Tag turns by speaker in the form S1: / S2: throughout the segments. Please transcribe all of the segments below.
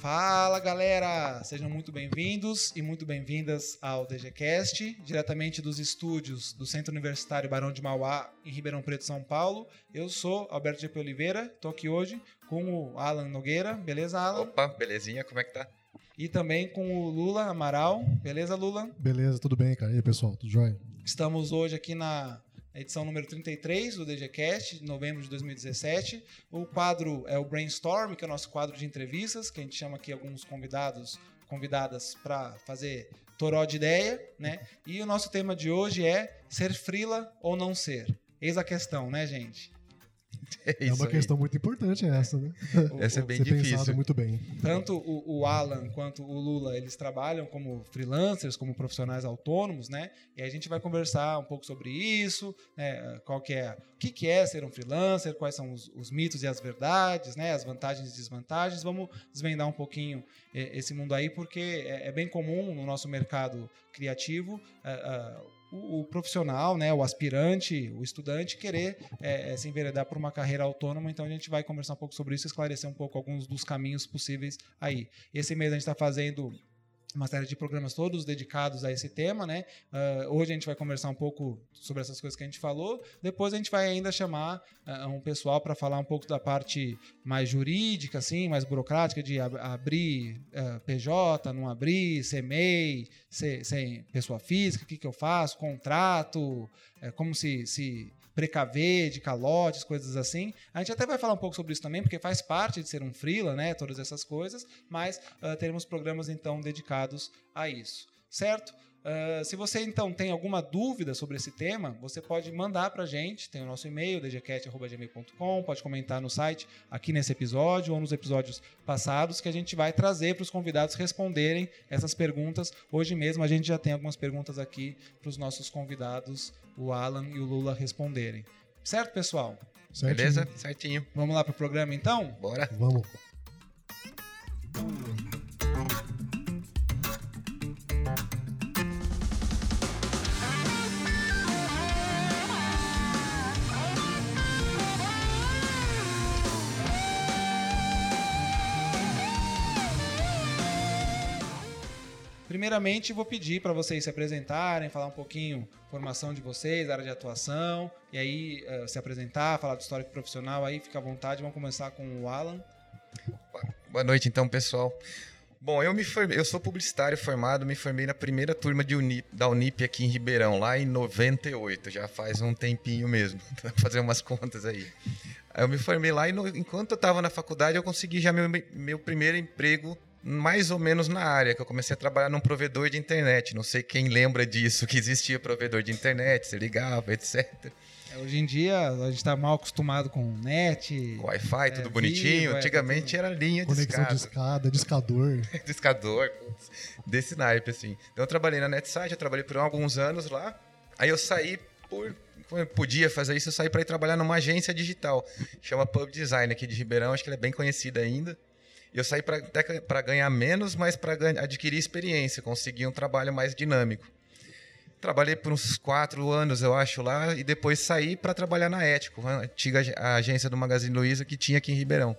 S1: Fala galera, sejam muito bem-vindos e muito bem-vindas ao DGCast, diretamente dos estúdios do Centro Universitário Barão de Mauá, em Ribeirão Preto, São Paulo. Eu sou Alberto GP Oliveira, estou aqui hoje com o Alan Nogueira, beleza, Alan?
S2: Opa, belezinha, como é que tá?
S1: E também com o Lula Amaral, beleza, Lula?
S3: Beleza, tudo bem, cara. E aí, pessoal, tudo jóia?
S1: Estamos hoje aqui na edição número 33 do DGCast, de novembro de 2017. O quadro é o Brainstorm, que é o nosso quadro de entrevistas, que a gente chama aqui alguns convidados, convidadas para fazer toró de ideia, né? E o nosso tema de hoje é ser frila ou não ser. Eis a questão, né, gente?
S3: É, é uma aí. questão muito importante essa, né?
S2: essa é bem difícil.
S3: muito bem.
S1: Tanto o, o, Alan quanto o Lula, eles trabalham como freelancers, como profissionais autônomos, né? E a gente vai conversar um pouco sobre isso, né? Qual que é, o que, que é ser um freelancer, quais são os, os, mitos e as verdades, né? As vantagens e desvantagens. Vamos desvendar um pouquinho eh, esse mundo aí, porque é, é, bem comum no nosso mercado criativo. Uh, uh, o, o, profissional, né, o aspirante, o estudante querer é, é, se enveredar por uma carreira autônoma. Então a gente vai conversar um pouco sobre isso, esclarecer um pouco alguns dos caminhos possíveis aí. Esse mês a gente está fazendo uma série de programas todos dedicados a esse tema, né? Uh, hoje a gente vai conversar um pouco sobre essas coisas que a gente falou. Depois a gente vai ainda chamar uh, um pessoal para falar um pouco da parte mais jurídica, assim, mais burocrática de ab abrir uh, ah, PJ, não abrir, ser MEI, ser, ser pessoa física, o que, que eu faço, contrato, eh, como se, se precaver de calotes, coisas assim. A gente até vai falar um pouco sobre isso também, porque faz parte de ser um freela, né? Todas essas coisas, mas uh, teremos programas então dedicados a isso, certo? Uh, se você então tem alguma dúvida sobre esse tema, você pode mandar para a gente. Tem o nosso e-mail, dgcat.gmail.com. Pode comentar no site aqui nesse episódio ou nos episódios passados que a gente vai trazer para os convidados responderem essas perguntas. Hoje mesmo a gente já tem algumas perguntas aqui para os nossos convidados, o Alan e o Lula, responderem. Certo, pessoal?
S2: Certinho. Beleza? Certinho.
S1: Vamos lá para o programa então?
S2: Bora.
S3: Vamos.
S1: Primeiramente, vou pedir para vocês se apresentarem, falar um pouquinho formação de vocês, área de atuação, e aí uh, se apresentar, falar do histórico profissional, aí fica à vontade. Vamos começar com o Alan.
S2: Boa noite, então, pessoal. Bom, eu me formei, eu sou publicitário formado, me formei na primeira turma Unip, da Unip aqui em Ribeirão, lá em 98, já faz um tempinho mesmo, para fazer umas contas aí. Eu me formei lá e no, enquanto eu estava na faculdade eu consegui já meu, meu primeiro emprego mais ou menos na área, que eu comecei a trabalhar num provedor de internet. Não sei quem lembra disso, que existia provedor de internet, você ligava, etc.
S1: É, hoje em dia a gente está mal acostumado com net,
S2: Wi-Fi, é, tudo bonitinho. Vivo, é, Antigamente era linha
S3: de Conexão
S2: escada.
S3: de escada, discador.
S2: discador, desse naipe, assim. Então eu trabalhei na NetSite, eu trabalhei por alguns anos lá. Aí eu saí por como eu podia fazer isso, eu saí para ir trabalhar numa agência digital, chama Pub Design aqui de Ribeirão, acho que ela é bem conhecida ainda. Eu saí para ganhar menos, mas para adquirir experiência, conseguir um trabalho mais dinâmico. Trabalhei por uns quatro anos, eu acho, lá, e depois saí para trabalhar na Ético, a antiga agência do Magazine Luiza que tinha aqui em Ribeirão.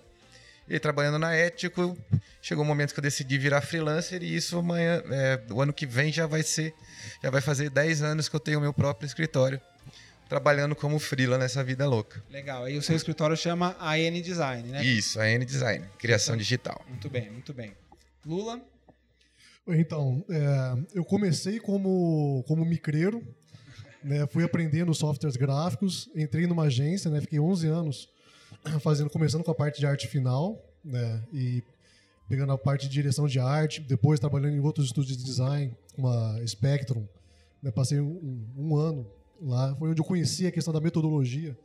S2: E trabalhando na Ético, chegou o um momento que eu decidi virar freelancer e isso amanhã, é, o ano que vem já vai ser, já vai fazer 10 anos que eu tenho o meu próprio escritório trabalhando como freela nessa vida louca.
S1: Legal. E o seu escritório chama AN Design, né?
S2: Isso, AN Design, criação digital.
S1: Muito bem, muito bem. Lula?
S3: Então, é, eu comecei como, como micreiro, né, fui aprendendo softwares gráficos, entrei numa agência, né, fiquei 11 anos fazendo, começando com a parte de arte final, né, e pegando a parte de direção de arte, depois trabalhando em outros estúdios de design, uma Spectrum, né, passei um, um ano Lá foi onde eu conheci a questão da metodologia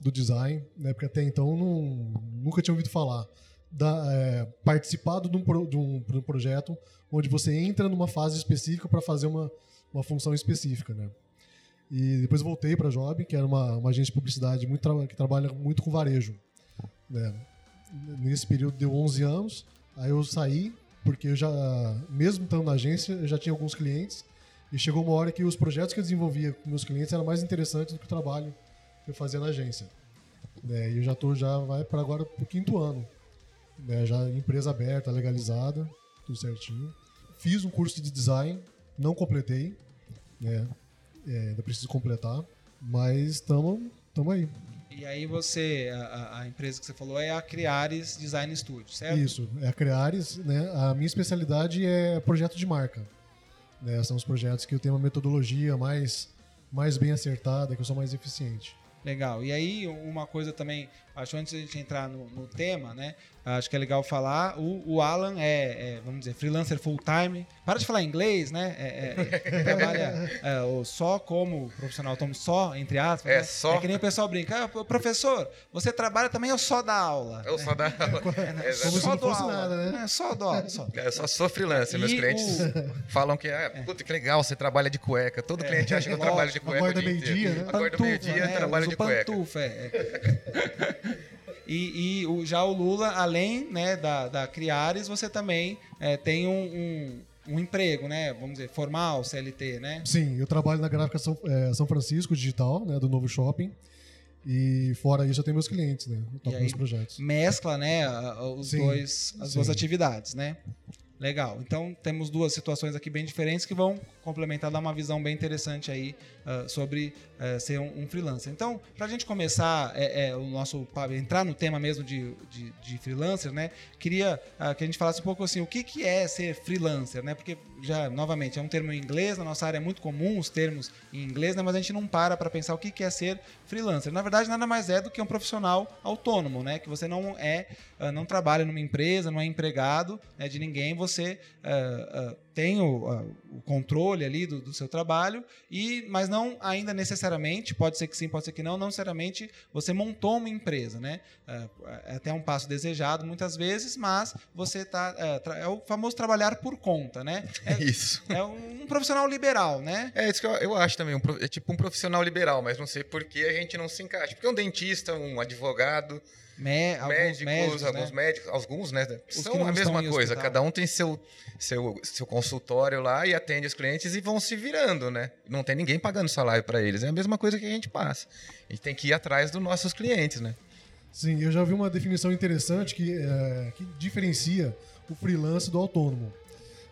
S3: do design, né? porque até então não, nunca tinha ouvido falar. Da, é, participado de um, de, um, de um, projeto onde você entra numa fase específica para fazer uma, uma função específica. Né? E depois voltei para a Job, que era uma, uma agência de publicidade muito tra que trabalha muito com varejo. Né? Nesse período deu 11 anos, aí eu saí, porque eu já, mesmo estando na agência, eu já tinha alguns clientes e chegou uma hora que os projetos que eu desenvolvia com meus clientes eram mais interessantes do que o trabalho que eu fazia na agência. É, e eu já tô já vai para agora para o quinto ano né, já empresa aberta, legalizada, tudo certinho. Fiz um curso de design, não completei, né? É, ainda preciso completar, mas estamos aí.
S1: E aí você, a, a, empresa que você falou é a Criares Design Studio, certo?
S3: Isso, é a Criares, né? A minha especialidade é projeto de marca. Né? São os projetos que eu tenho uma metodologia mais, mais bem acertada, que eu sou mais eficiente.
S1: Legal. E aí, uma coisa também, acho antes de a gente entrar no, no tema, né? Acho que é legal falar. O, o Alan é, é, vamos dizer, freelancer full-time. Para de falar inglês, né? É, é, é trabalha é, só como profissional autônomo, só, entre aspas.
S2: É
S1: né?
S2: só.
S1: É que nem o pessoal brinca. Ah, professor, você trabalha também ou só dá aula?
S2: Eu só dá aula.
S3: É, só se não fosse
S1: aula.
S3: nada, né?
S1: É, só dou aula. Só.
S2: Eu só sou freelancer. Meus
S1: E
S2: clientes
S1: o-
S2: falam que, ah, puta, que legal, você trabalha de cueca. Todo cliente acha que eu trabalho de cueca.
S3: Acorda meio-dia, né?
S2: Acorda meio-dia,
S1: né?
S2: trabalho de cueca.
S1: pantufa, é. E, e o, já o Lula, além né, da, da Criares, você também é, tem um, um, um emprego, né? Vamos dizer, formal, CLT, né?
S3: Sim, eu trabalho na gráfica São, é, São Francisco Digital, né, do novo shopping. E fora isso eu tenho meus clientes, né? Eu toco meus projetos.
S1: Mescla, né, os
S3: Sim,
S1: dois, as
S3: sim.
S1: duas atividades, né? Legal. Então temos duas situações aqui bem diferentes que vão complementar, dar uma visão bem interessante aí ah, sobre ah, ser um, um freelancer. Então, para a gente começar é, é, o nosso entrar no tema mesmo de, de, de freelancer, né? Queria ah, que a gente falasse um pouco assim, o que, que é ser freelancer, né? Porque já novamente é um termo em inglês, na nossa área é muito comum os termos em inglês, né? Mas a gente não para para pensar o que, que é ser freelancer. Na verdade, nada mais é do que um profissional autônomo, né? Que você não é, ah, não trabalha numa empresa, não é empregado né, de ninguém, você ah, tem o, o controle ali do, do seu trabalho, e mas não ainda necessariamente, pode ser que sim, pode ser que não, não necessariamente você montou uma empresa, né? Ah, é até um passo desejado muitas vezes, mas você tá ah, tra- é o famoso trabalhar por conta, né?
S2: É isso.
S1: É um profissional liberal, né?
S2: É isso que eu, eu acho também. um é tipo um profissional liberal, mas não sei por que a gente não se encaixa. Porque um dentista, um advogado,
S1: Me, alguns
S2: médicos,
S1: médicos,
S2: alguns
S1: né?
S2: médicos, alguns, né? São a mesma coisa. Cada um tem seu, seu, seu consultório lá e atende os clientes e vão se virando, né? Não tem ninguém pagando salário para eles. É a mesma coisa que a gente passa. A gente tem que ir atrás dos nossos clientes, né?
S3: Sim, eu já vi uma definição interessante que, é, que diferencia o freelance do autônomo.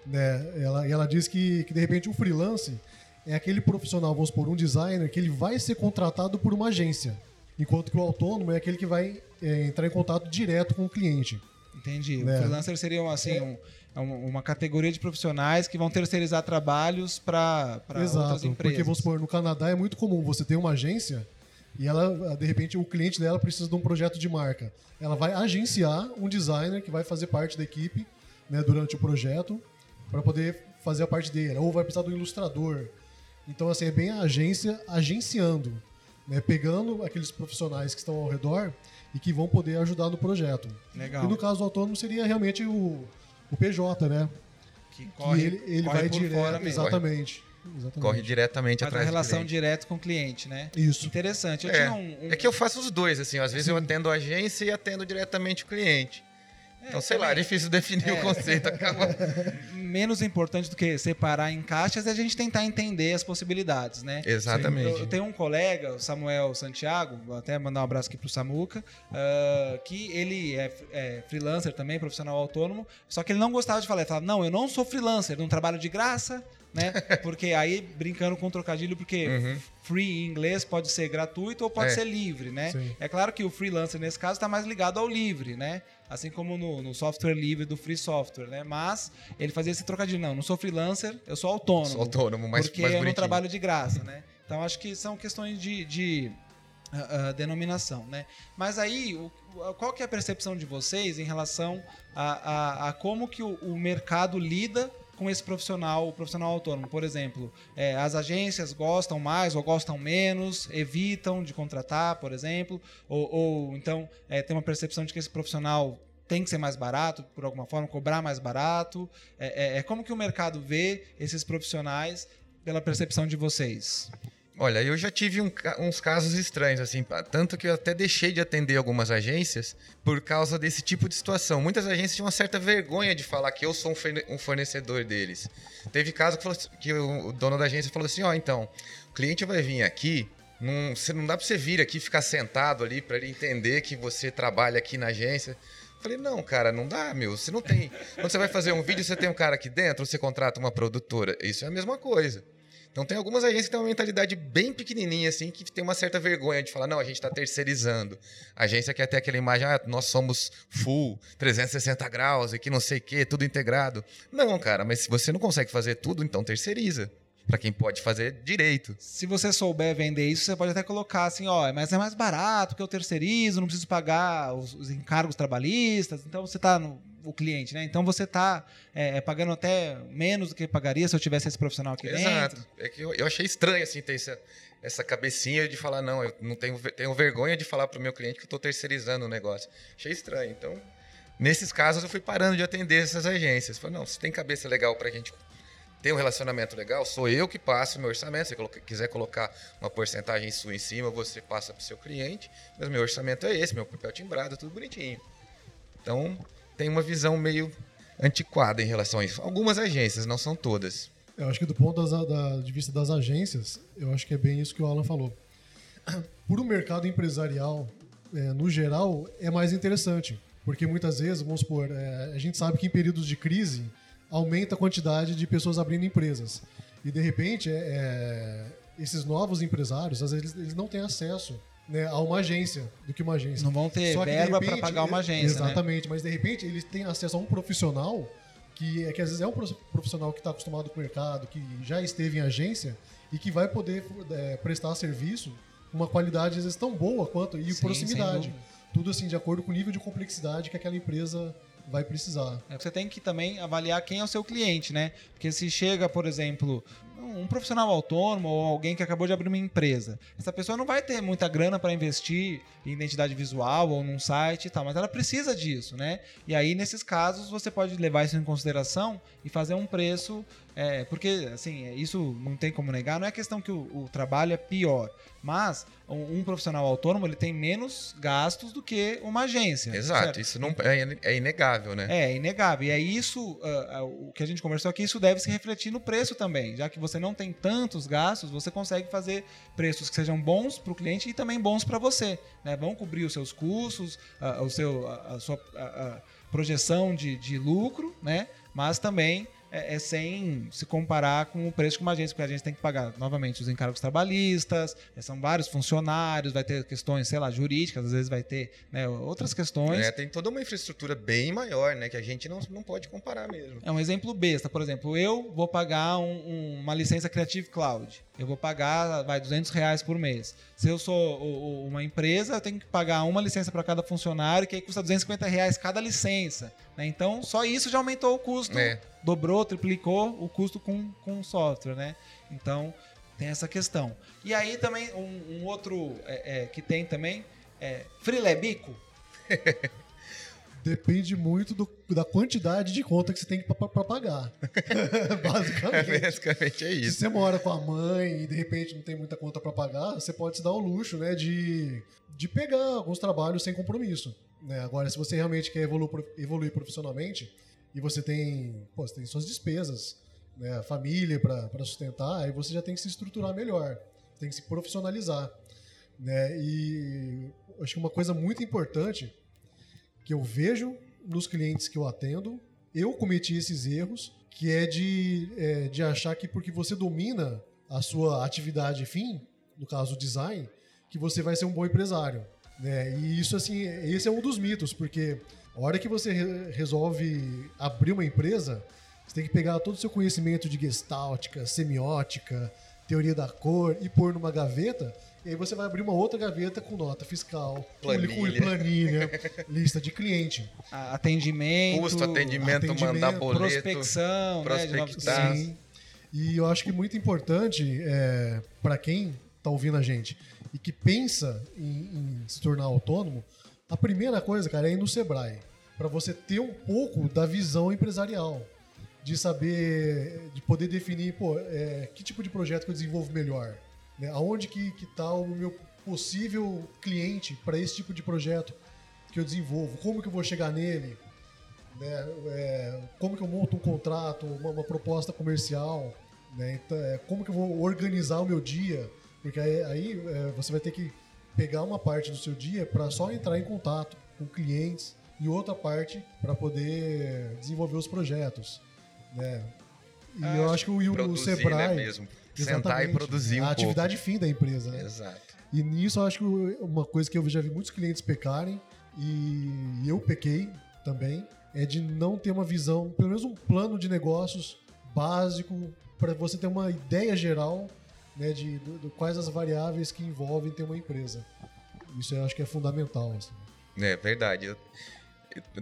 S3: Né? Ela, ela diz que, que, de repente, o freelance é aquele profissional, vamos supor, um designer, que ele vai ser contratado por uma agência, enquanto que o autônomo é aquele que vai é, entrar em contato direto com o cliente.
S1: Entendi.
S3: Né?
S1: O freelancer seria assim, um- é um- uma categoria de profissionais que vão terceirizar trabalhos para outras
S3: Exato,
S1: empresas.
S3: porque vamos supor, no Canadá é muito comum você ter uma agência e ela, de repente, o cliente dela precisa de um projeto de marca. Ela vai agenciar um designer que vai fazer parte da equipe né, durante o projeto para poder fazer a parte dele. Ou vai precisar do ilustrador. Então, assim, é bem a agência agenciando, né, pegando aqueles profissionais que estão ao redor e que vão poder ajudar no projeto.
S1: Legal.
S3: E no caso do autônomo seria realmente o, o PJ, né?
S1: que
S3: Que
S1: corre,
S3: ele, ele
S1: corre
S3: vai direto. Exatamente. exatamente.
S2: Corre diretamente
S1: Faz a
S2: atrás do
S1: relação direta com o cliente, né?
S3: Isso.
S1: Interessante. Eu
S2: É,
S1: tinha um, um-
S2: é que eu faço os dois, assim. Às vezes eu atendo a agência e atendo diretamente o cliente. Então, sei lá, é difícil definir
S1: É.
S2: o conceito. Acaba...
S1: menos importante do que separar em caixas é a gente tentar entender as possibilidades, né?
S2: Exatamente.
S1: Eu, eu tenho um colega, o Samuel Santiago, vou até mandar um abraço aqui pro Samuca, ah, que ele é, é freelancer também, profissional autônomo, só que ele não gostava de falar. Ele falava, não, eu não sou freelancer, não trabalho de graça, né? Porque aí, brincando com trocadilho, porque free em inglês pode ser gratuito ou pode
S2: É.
S1: ser livre, né?
S3: Sim.
S1: É claro que o freelancer, nesse caso, está mais ligado ao livre, né? Assim como no, no software livre do free software, né? Mas ele fazia esse trocadilho, não, não sou freelancer, eu sou autônomo.
S2: Sou autônomo, mas
S1: Porque
S2: mais
S1: eu não trabalho de graça, né? Então acho que são questões de, de, ah, denominação, né? Mas aí, o- qual que é a percepção de vocês em relação a, a, a como que o, o mercado lida com esse profissional, o profissional autônomo? Por exemplo, é, as agências gostam mais ou gostam menos, evitam de contratar, por exemplo, ou, ou então é, tem uma percepção de que esse profissional tem que ser mais barato, por alguma forma, cobrar mais barato. É, é- é como que o mercado vê esses profissionais pela percepção de vocês?
S2: Olha, eu já tive um uns casos estranhos, assim, tanto que eu até deixei de atender algumas agências por causa desse tipo de situação. Muitas agências tinham uma certa vergonha de falar que eu sou um forne- fornecedor deles. Teve caso que, falou assim- que o dono da agência falou assim: ó, então, o cliente vai vir aqui. Não, você, não dá pra você vir aqui ficar sentado ali pra ele entender que você trabalha aqui na agência. Falei, não, cara, não dá, meu. Você não tem. Quando você vai fazer um vídeo, você tem um cara aqui dentro, você contrata uma produtora. Isso é a mesma coisa. Então tem algumas agências que têm uma mentalidade bem pequenininha, assim, que tem uma certa vergonha de falar, não, a gente está terceirizando. A agência quer ter aquela imagem, ah, nós somos full, 360 graus, aqui não sei o quê, tudo integrado. Não, cara, mas se você não consegue fazer tudo, então terceiriza para quem pode fazer direito.
S1: Se você souber vender isso, você pode até colocar assim, ó, mas é mais barato que eu terceirizo, não preciso pagar os, os encargos trabalhistas, então você está no o cliente, né? Então você está é, é, pagando até menos do que pagaria se eu tivesse esse profissional aqui
S2: Exato.
S1: dentro.
S2: Exato. É que eu, eu, achei estranho assim ter essa, essa cabecinha de falar não, eu não tenho, tenho vergonha de falar para o meu cliente que eu estou terceirizando o negócio. Achei estranho. Então, nesses casos eu fui parando de atender essas agências. Falei, não, se tem cabeça legal para a gente ter um relacionamento legal, sou eu que passo meu orçamento. Se você quiser colocar uma porcentagem sua em cima, você passa para o seu cliente. Mas meu orçamento é esse, meu papel timbrado, tudo bonitinho. Então, tem uma visão meio antiquada em relação a isso. Algumas agências, não são todas.
S3: Eu acho que do ponto das, da, de vista das agências, eu acho que é bem isso que o Alan falou. Por um mercado empresarial, é, no geral, é mais interessante. Porque muitas vezes, vamos supor, é, a gente sabe que em períodos de crise aumenta a quantidade de pessoas abrindo empresas. E de repente, é, é esses novos empresários, às vezes, eles não têm acesso né, a uma agência do que uma agência.
S1: Não vão ter verba para pagar uma agência.
S3: Né? Exatamente,
S1: né?
S3: mas de repente eles têm acesso a um profissional que, é que às vezes é um profissional que está acostumado com o mercado, que já esteve em agência e que vai poder é, prestar serviço com uma qualidade às vezes tão boa quanto e Sim, proximidade. Tudo assim de acordo com o nível de complexidade que aquela empresa vai precisar.
S1: É, você tem que também avaliar quem é o seu cliente, né? Porque se chega, por exemplo, um profissional autônomo ou alguém que acabou de abrir uma empresa. Essa pessoa não vai ter muita grana para investir em identidade visual ou num site e tal, mas ela precisa disso, né? E aí, nesses casos, você pode levar isso em consideração e fazer um preço. É, porque, assim, isso não tem como negar, não é questão que o, o trabalho é pior, mas um, um, profissional autônomo ele tem menos gastos do que uma agência.
S2: Exato, certo? isso não é, é, inegável, né?
S1: É, é inegável. E é isso, uh, o que a gente conversou aqui, isso deve se refletir no preço também, já que você não tem tantos gastos, você consegue fazer preços que sejam bons para o cliente e também bons para você. Né? Vão cobrir os seus custos, uh, o seu, a, sua projeção de, de lucro, né? mas também é, é, sem se comparar com o preço que uma agência, porque a agência tem que pagar novamente os encargos trabalhistas, é, são vários funcionários, vai ter questões, sei lá, jurídicas, às vezes vai ter né, outras questões.
S2: É, tem toda uma infraestrutura bem maior, né, que a gente não, não pode comparar mesmo.
S1: É um exemplo besta, por exemplo, eu vou pagar um, um, uma licença Creative Cloud, eu vou pagar, vai, 200 reais por mês. Se eu sou uma empresa, eu tenho que pagar uma licença para cada funcionário, que aí custa 250 reais cada licença. Né? Então, só isso já aumentou o custo é dobrou, triplicou o custo com, com o software, né? Então, tem essa questão. E aí também, um, um outro é, é, que tem também, é Freelebico.
S3: Depende muito do, da quantidade de conta que você tem para pagar. Basicamente.
S2: Basicamente é isso.
S3: Se você mora com a mãe e de repente não tem muita conta para pagar, você pode se dar o luxo né, de, de pegar alguns trabalhos sem compromisso. Né? Agora, se você realmente quer evoluir, evoluir profissionalmente, e você tem, pô, você tem suas despesas, né, família para sustentar, aí você já tem que se estruturar melhor, tem que se profissionalizar. Né? E acho que uma coisa muito importante que eu vejo nos clientes que eu atendo, eu cometi esses erros, que é de, é, de achar que porque você domina a sua atividade fim, no caso o design, que você vai ser um bom empresário. Né? E isso, assim, esse é um dos mitos, porque a hora que você re resolve abrir uma empresa, você tem que pegar todo o seu conhecimento de gestáltica, semiótica, teoria da cor e pôr numa gaveta. E aí você vai abrir uma outra gaveta com nota fiscal,
S2: planilha,
S3: planilha lista de cliente.
S1: Atendimento.
S2: Custo, atendimento, atendimento mandar boleto.
S1: Prospecção. Né,
S2: prospectar.
S3: Né, Sim. E eu acho que muito importante é, para quem está ouvindo a gente e que pensa em, em se tornar autônomo, a primeira coisa, cara, é ir no Sebrae para você ter um pouco da visão empresarial, de saber, de poder definir, pô, é, que tipo de projeto que eu desenvolvo melhor, né? aonde que está o meu possível cliente para esse tipo de projeto que eu desenvolvo, como que eu vou chegar nele, né? É, como que eu monto um contrato, uma, uma proposta comercial, né? então, é, como que eu vou organizar o meu dia, porque aí, aí é, você vai ter que pegar uma parte do seu dia para só entrar em contato com clientes, e outra parte para poder desenvolver os projetos. Né? E ah, eu acho que o, o
S2: produzir,
S3: Sebrae.
S2: Né, mesmo. Sentar e produzir um
S3: A atividade
S2: pouco.
S3: fim da empresa. Né?
S2: Exato.
S3: E nisso eu acho que uma coisa que eu já vi muitos clientes pecarem, e eu pequei também, é de não ter uma visão, pelo menos um plano de negócios básico, para você ter uma ideia geral né, de, quais as variáveis que envolvem ter uma empresa. Isso eu acho que é fundamental. Assim.
S2: É verdade. Eu,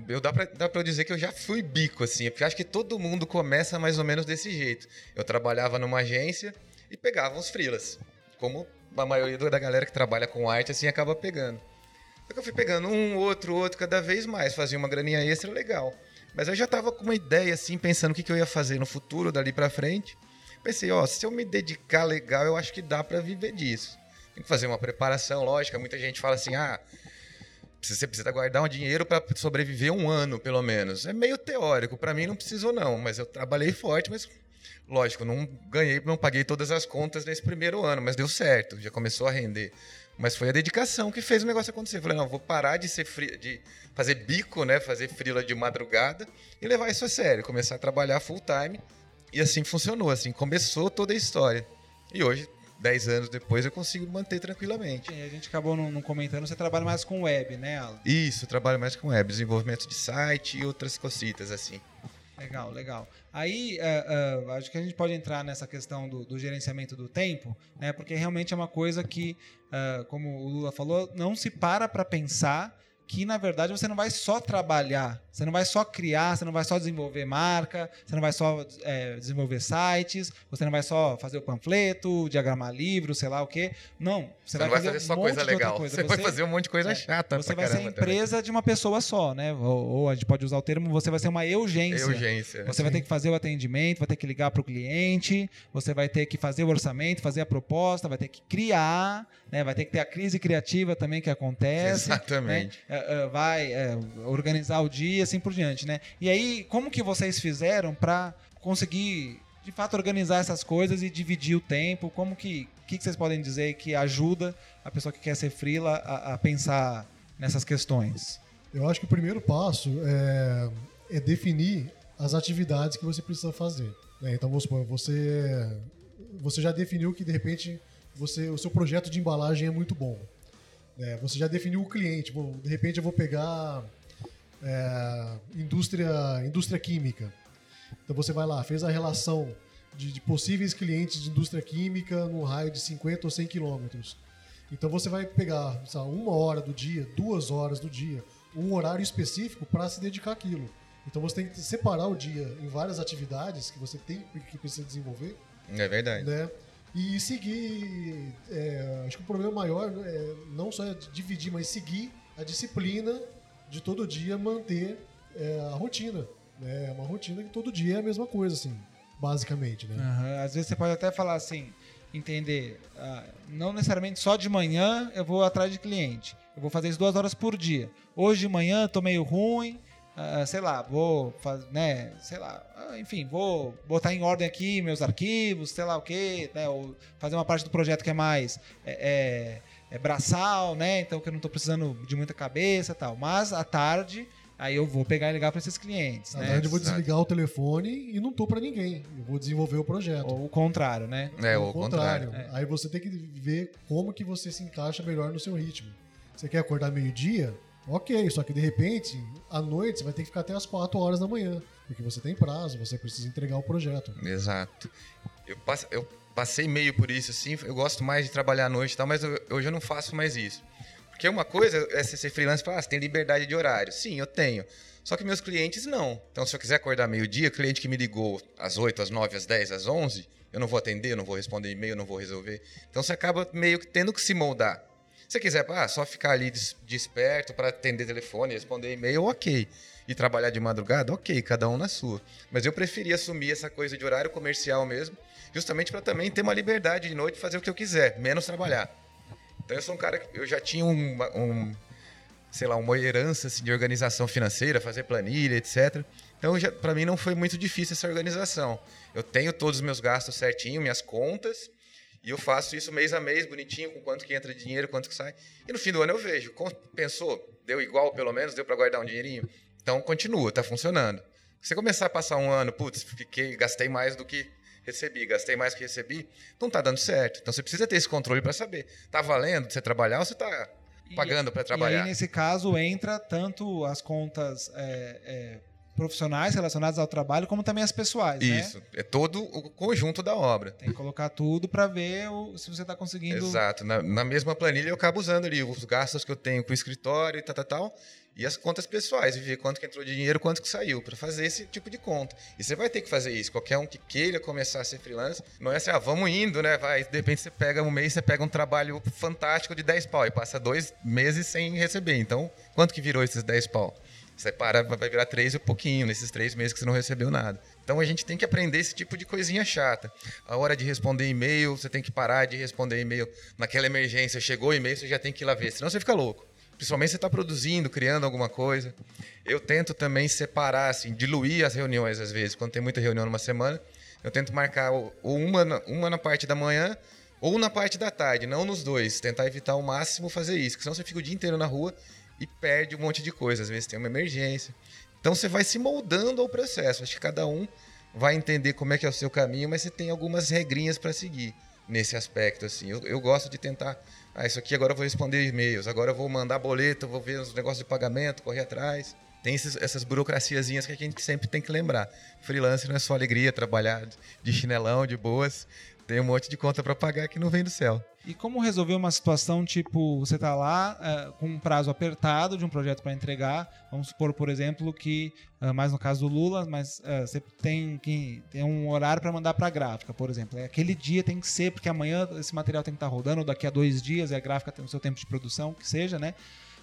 S2: eu, dá, dá pra eu dizer que eu já fui bico, assim, porque acho que todo mundo começa mais ou menos desse jeito. Eu trabalhava numa agência e pegava uns frilas, como a maioria da galera que trabalha com arte, assim, acaba pegando. Só que eu fui pegando um, outro, outro, cada vez mais, fazia uma graninha extra legal. Mas eu já tava com uma ideia, assim, pensando o que, que eu ia fazer no futuro, dali pra frente. Pensei, ó, se eu me dedicar legal, eu acho que dá para viver disso. Tem que fazer uma preparação, lógica. Muita gente fala assim, ah, você precisa guardar um dinheiro para sobreviver um ano, pelo menos. É meio teórico. Para mim não precisou não, mas eu trabalhei forte, mas lógico, não ganhei, não paguei todas as contas nesse primeiro ano, mas deu certo, já começou a render. Mas foi a dedicação que fez o negócio acontecer. falei, não, vou parar de ser fri de fazer bico, né, fazer frila de madrugada e levar isso a sério, começar a trabalhar full time. E assim funcionou, assim começou toda a história. E hoje 10 anos depois eu consigo manter tranquilamente.
S1: a gente acabou não, comentando, você trabalha mais com web, né, Alan?
S2: Isso, trabalho mais com web, desenvolvimento de site e outras cositas assim.
S1: Legal, legal. Aí, uh, uh, acho que a gente pode entrar nessa questão do, do, gerenciamento do tempo, né? Porque realmente é uma coisa que, uh, como o Lula falou, não se para para pensar que na verdade você não vai só trabalhar, você não vai só criar, você não vai só desenvolver marca, você não vai só é, desenvolver sites, você não vai só fazer o panfleto, diagramar livro, sei lá o quê. Não,
S2: você,
S1: você vai,
S2: vai
S1: fazer,
S2: fazer só coisa legal. Coisa. Você, você, vai fazer um monte de coisa é, chata.
S1: Você vai ser empresa também. de uma pessoa só, né? Ou, ou, a gente pode usar o termo, você vai ser uma urgência.
S2: Urgência.
S1: Você sim. vai ter que fazer o atendimento, vai ter que ligar para o cliente, você vai ter que fazer o orçamento, fazer a proposta, vai ter que criar, né? Vai ter que ter a crise criativa também que acontece.
S2: Exatamente.
S1: Né? Vai é, organizar o dia, assim por diante, né? E aí, como que vocês fizeram para conseguir, de fato, organizar essas coisas e dividir o tempo? Como que, que, que vocês podem dizer que ajuda a pessoa que quer ser frila a, a pensar nessas questões?
S3: Eu acho que o primeiro passo é, é definir as atividades que você precisa fazer. Né? Então, vamos supor, você, você já definiu que, de repente, você, o seu projeto de embalagem é muito bom. É, você já definiu o cliente. Bom, de repente eu vou pegar é, indústria, indústria química. Então você vai lá, fez a relação de, de, possíveis clientes de indústria química num raio de 50 ou 100 quilômetros. Então você vai pegar sabe, uma hora do dia, duas horas do dia, um horário específico para se dedicar àquilo. Então você tem que separar o dia em várias atividades que você tem que precisa desenvolver.
S2: É verdade.
S3: Né? E seguir. É, acho que o problema maior é não só é dividir, mas seguir a disciplina de todo dia manter é, a rotina. Né? É uma rotina que todo dia é a mesma coisa, assim, basicamente. Né?
S1: Uhum. Às vezes você pode até falar assim, entender, ah, não necessariamente só de manhã eu vou atrás de cliente. Eu vou fazer isso duas horas por dia. Hoje de manhã estou meio ruim, Uh, sei lá, vou fazer, né, sei lá, uh, enfim, vou botar em ordem aqui meus arquivos, sei lá o quê, né, ou fazer uma parte do projeto que é mais é, é, é braçal, né, então que eu não estou precisando de muita cabeça tal. Mas à tarde, aí eu vou pegar e ligar para esses clientes. À
S3: né? tarde eu vou desligar o telefone e não tô para ninguém, eu vou desenvolver o projeto.
S1: Ou o contrário, né?
S2: É, o contrário.
S3: contrário. É. Aí você tem que ver como que você se encaixa melhor no seu ritmo. Você quer acordar meio-dia? Ok, só que de repente, à noite, você vai ter que ficar até as 4 horas da manhã, porque você tem prazo, você precisa entregar o projeto.
S2: Exato. Eu, passe, eu passei meio por isso, assim, eu gosto mais de trabalhar à noite e tal, mas eu, hoje eu não faço mais isso. Porque uma coisa é ser freelance e falar, ah, você tem liberdade de horário. Sim, eu tenho. Só que meus clientes não. Então, se eu quiser acordar meio-dia, cliente que me ligou às 8, às 9, às 10, às 11, eu não vou atender, eu não vou responder e-mail, eu não vou resolver. Então, você acaba meio que tendo que se moldar. Se quiser ah, só ficar ali desperto para atender telefone, responder e-mail, ok. E trabalhar de madrugada, ok, cada um na sua. Mas eu preferi assumir essa coisa de horário comercial mesmo, justamente para também ter uma liberdade de noite fazer o que eu quiser, menos trabalhar. Então eu sou um cara que eu já tinha um, um sei lá, uma herança assim, de organização financeira, fazer planilha, etc. Então, para mim, não foi muito difícil essa organização. Eu tenho todos os meus gastos certinho, minhas contas, E eu faço isso mês a mês, bonitinho, com quanto que entra de dinheiro, quanto que sai. E no fim do ano eu vejo. Pensou? Deu igual, pelo menos? Deu para guardar um dinheirinho? Então continua, tá funcionando. Se você começar a passar um ano, putz, fiquei, gastei mais do que recebi, gastei mais do que recebi, não tá dando certo. Então você precisa ter esse controle para saber. Tá valendo você trabalhar ou você tá pagando para trabalhar?
S1: E aí, nesse caso, entra tanto as contas. É, é profissionais relacionados ao trabalho, como também as pessoais.
S2: Né? Isso,
S1: né?
S2: é todo o conjunto da obra.
S1: Tem que colocar tudo para ver o, se você está conseguindo.
S2: Exato. Na, na, mesma planilha eu acabo usando ali os gastos que eu tenho com o escritório e tal, tal, tal, e as contas pessoais, ver quanto que entrou de dinheiro, quanto que saiu, para fazer esse tipo de conta. E você vai ter que fazer isso. Qualquer um que queira começar a ser freelance, não é assim, ah, vamos indo, né? Vai, de repente você pega um mês, você pega um trabalho fantástico de 10 pau e passa dois meses sem receber. Então, quanto que virou esses 10 pau? Você para, vai virar três e pouquinho nesses três meses que você não recebeu nada. Então a gente tem que aprender esse tipo de coisinha chata. A hora de responder e-mail, você tem que parar de responder e-mail naquela emergência. Chegou o e-mail, você já tem que ir lá ver, senão você fica louco. Principalmente você está produzindo, criando alguma coisa. Eu tento também separar, assim, diluir as reuniões às vezes. Quando tem muita reunião numa semana, eu tento marcar ou uma, uma na parte da manhã ou na parte da tarde, não nos dois. Tentar evitar ao máximo fazer isso, porque senão você fica o dia inteiro na rua e perde um monte de coisa. Às vezes tem uma emergência. Então você vai se moldando ao processo. Acho que cada um vai entender como é que é o seu caminho, mas você tem algumas regrinhas para seguir nesse aspecto. assim. Eu, eu, gosto de tentar. Ah, isso aqui agora eu vou responder e-mails, agora eu vou mandar boleto, vou ver os negócios de pagamento, correr atrás. Tem esses, essas burocraciazinhas que a gente sempre tem que lembrar. Freelance não é só alegria, trabalhar de chinelão, de boas. Tem um monte de conta para pagar que não vem do céu.
S1: E como resolver uma situação tipo, você está lá é, com um prazo apertado de um projeto para entregar, vamos supor, por exemplo, que, uh, mais no caso do Lula, mas uh, você tem, que, tem um horário para mandar para a gráfica, por exemplo. É, aquele dia tem que ser, porque amanhã esse material tem que estar tá rodando, ou daqui a dois dias a gráfica tem o seu tempo de produção, que seja, né?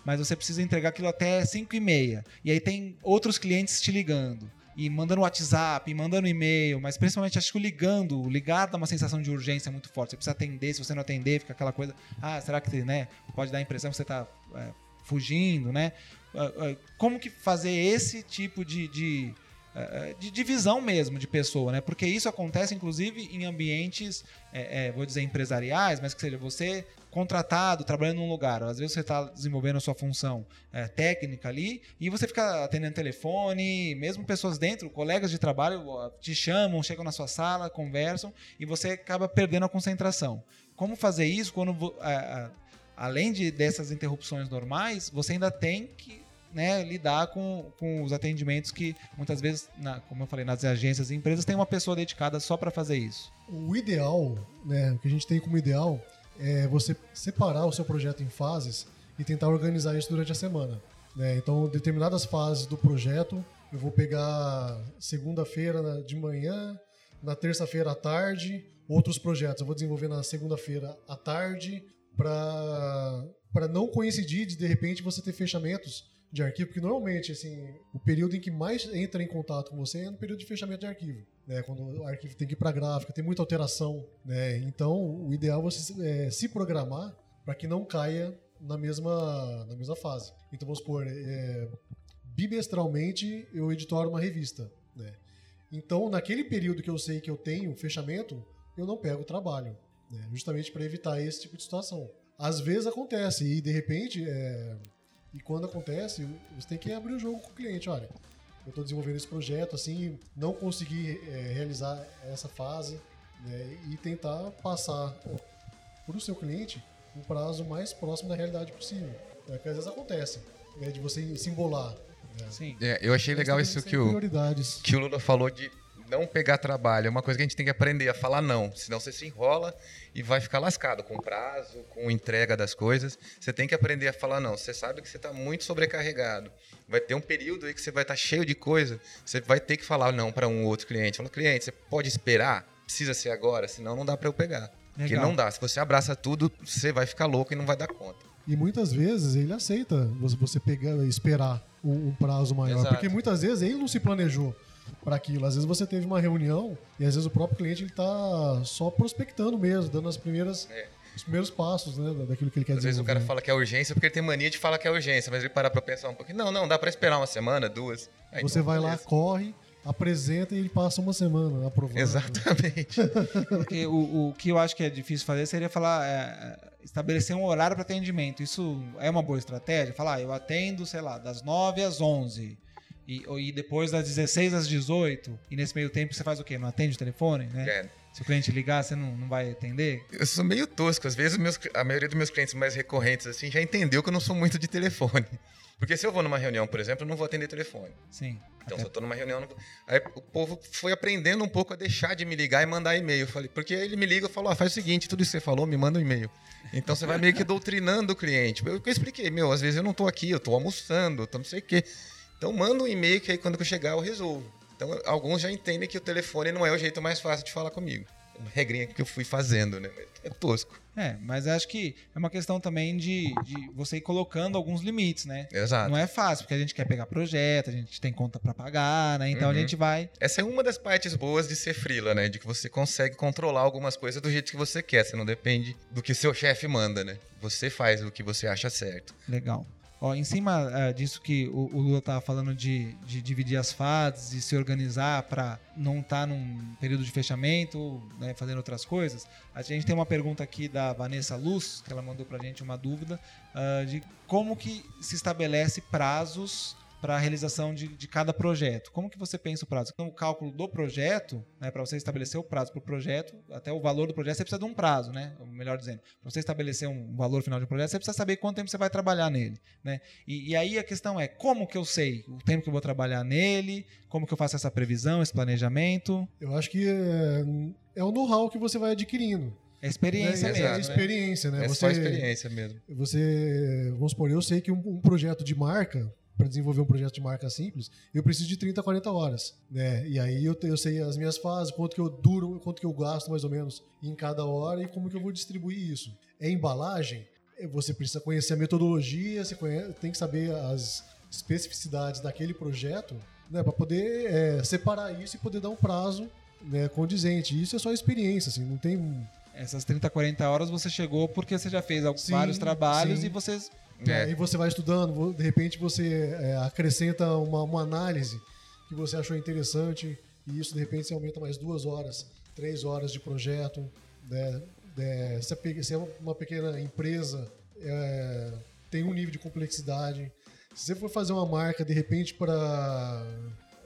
S1: Mas você precisa entregar aquilo até 5 e meia. E aí tem outros clientes te ligando e mandando WhatsApp, e mandando e-mail, mas principalmente acho que ligando, ligar dá uma sensação de urgência muito forte. Você precisa atender, se você não atender, fica aquela coisa, ah, será que né, pode dar a impressão que você está é, fugindo, né? Ah, ah, como que fazer esse tipo de, de é, de divisão mesmo de pessoa, né? Porque isso acontece, inclusive, em ambientes, é, é, vou dizer, empresariais, mas que seja você contratado, trabalhando num lugar. Às vezes você está desenvolvendo a sua função é, técnica ali e você fica atendendo telefone, mesmo pessoas dentro, colegas de trabalho, te chamam, chegam na sua sala, conversam e você acaba perdendo a concentração. Como fazer isso quando, além de, dessas interrupções normais, você ainda tem que né, lidar com, com os atendimentos que muitas vezes, na, como eu falei, nas agências e empresas tem uma pessoa dedicada só para fazer isso.
S3: O ideal, né, o que a gente tem como ideal é você separar o seu projeto em fases e tentar organizar isso durante a semana. Né? Então, determinadas fases do projeto, eu vou pegar segunda-feira de manhã, na terça-feira à tarde, outros projetos eu vou desenvolver na segunda-feira à tarde, para não coincidir de, de repente, você ter fechamentos de arquivo, porque normalmente, assim, o período em que mais entra em contato com você é no período de fechamento de arquivo, né? Quando o arquivo tem que ir para gráfica, tem muita alteração, né? Então, o ideal é você é, se programar para que não caia na mesma, na mesma fase. Então, vamos supor, é, bimestralmente eu editoro uma revista, né? Então, naquele período que eu sei que eu tenho fechamento, eu não pego o trabalho, né? justamente para evitar esse tipo de situação. Às vezes acontece e de repente é, e quando acontece, você tem que abrir o jogo com o cliente. Olha, eu estou desenvolvendo esse projeto, assim, não consegui é, realizar essa fase né, e tentar passar para o seu cliente um prazo mais próximo da realidade possível. É que às vezes acontece, né, de você se embolar.
S2: Né? Sim. É, eu achei legal isso que o, que o Lula falou de não pegar trabalho. É uma coisa que a gente tem que aprender a falar não, senão você se enrola e vai ficar lascado com prazo, com entrega das coisas. Você tem que aprender a falar não. Você sabe que você está muito sobrecarregado. Vai ter um período aí que você vai estar tá cheio de coisa. Você vai ter que falar não para um outro cliente. Fala, cliente, você pode esperar? Precisa ser agora, senão não dá para eu pegar. Legal. Porque não dá. Se você abraça tudo, você vai ficar louco e não vai dar conta.
S3: E muitas vezes ele aceita você pegar, esperar um, prazo maior, Exato. porque muitas vezes ele não se planejou para aquilo. Às vezes você teve uma reunião e às vezes o próprio cliente ele tá só prospectando mesmo, dando as primeiras é. os primeiros passos, né, daquilo que ele quer
S2: dizer. Às vezes o cara fala que é urgência porque ele tem mania de falar que é urgência, mas ele parar para pensar um pouquinho, não, não, dá para esperar uma semana, duas.
S3: Aí, você então, vai beleza. lá, corre apresenta e ele passa uma semana aprovando.
S2: Exatamente.
S1: Porque o, o que eu acho que é difícil fazer seria falar, é, estabelecer um horário para atendimento. Isso é uma boa estratégia? Falar, ah, eu atendo, sei lá, das 9 às 11. E, e depois das 16 às 18. E nesse meio tempo você faz o quê? Não atende o telefone, né?
S2: É.
S1: Se o cliente ligar, você não, não vai atender?
S2: Eu sou meio tosco. Às vezes, meus, a maioria dos meus clientes mais recorrentes assim já entendeu que eu não sou muito de telefone. Porque se eu vou numa reunião, por exemplo, eu não vou atender telefone.
S1: Sim.
S2: Então, se eu tô numa reunião, eu não aí o povo foi aprendendo um pouco a deixar de me ligar e mandar e-mail. Falei, porque ele me liga e falou: ah, faz o seguinte, tudo isso que você falou, me manda um e-mail. Então você vai meio que doutrinando o cliente. Eu, eu expliquei, meu, às vezes eu não tô aqui, eu tô almoçando, eu tô não sei o quê. Então manda um e-mail que aí quando eu chegar eu resolvo. Então alguns já entendem que o telefone não é o jeito mais fácil de falar comigo. Uma regrinha que eu fui fazendo, né? É tosco.
S1: É, mas acho que é uma questão também de, de você ir colocando alguns limites, né?
S2: Exato.
S1: Não é fácil, porque a gente quer pegar projeto, a gente tem conta para pagar, né? Então
S2: Uhum.
S1: a gente vai.
S2: Essa é uma das partes boas de ser freela, né? De que você consegue controlar algumas coisas do jeito que você quer. Você não depende do que seu chefe manda, né? Você faz o que você acha certo.
S1: Legal. Ó, em cima ah, disso que o, o Lula estava falando de, de dividir as fases e se organizar para não estar num período de fechamento, né, fazendo outras coisas, a gente tem uma pergunta aqui da Vanessa Luz, que ela mandou para a gente uma dúvida ah, de como que se estabelece prazos para a realização de, de cada projeto. Como que você pensa o prazo? Então, o cálculo do projeto, né, para você estabelecer o prazo para o projeto, até o valor do projeto, você precisa de um prazo, né? Melhor dizendo, para você estabelecer um valor final de um projeto, você precisa saber quanto tempo você vai trabalhar nele, né? E, e aí a questão é, como que eu sei o tempo que eu vou trabalhar nele? Como que eu faço essa previsão, esse planejamento?
S3: Eu acho que é, é o know-how que você vai adquirindo.
S1: É experiência
S3: é,
S1: mesmo,
S3: é
S1: né?
S3: experiência, né?
S2: é
S3: você,
S2: só experiência mesmo.
S3: Você, vamos supor, eu sei que um, um projeto de marca, para desenvolver um projeto de marca simples, eu preciso de 30, 40 horas, né? E aí eu, eu sei as minhas fases, quanto que eu duro, quanto que eu gasto mais ou menos em cada hora e como que eu vou distribuir isso. É embalagem, eh, você precisa conhecer a metodologia, você conhe- tem que saber as especificidades daquele projeto, né? Para poder eh, separar isso e poder dar um prazo né, condizente. Isso é só experiência, assim, não tem
S1: Essas 30, 40 horas você chegou porque você já fez
S3: Sim,
S1: vários trabalhos
S3: sim.
S1: e você
S2: É.
S3: Aí você vai estudando, de repente você é, acrescenta uma, uma análise que você achou interessante e isso de repente você aumenta mais duas horas, três horas de projeto. Né? É, se, é se é uma pequena empresa, é, tem um nível de complexidade. Se você for fazer uma marca de repente para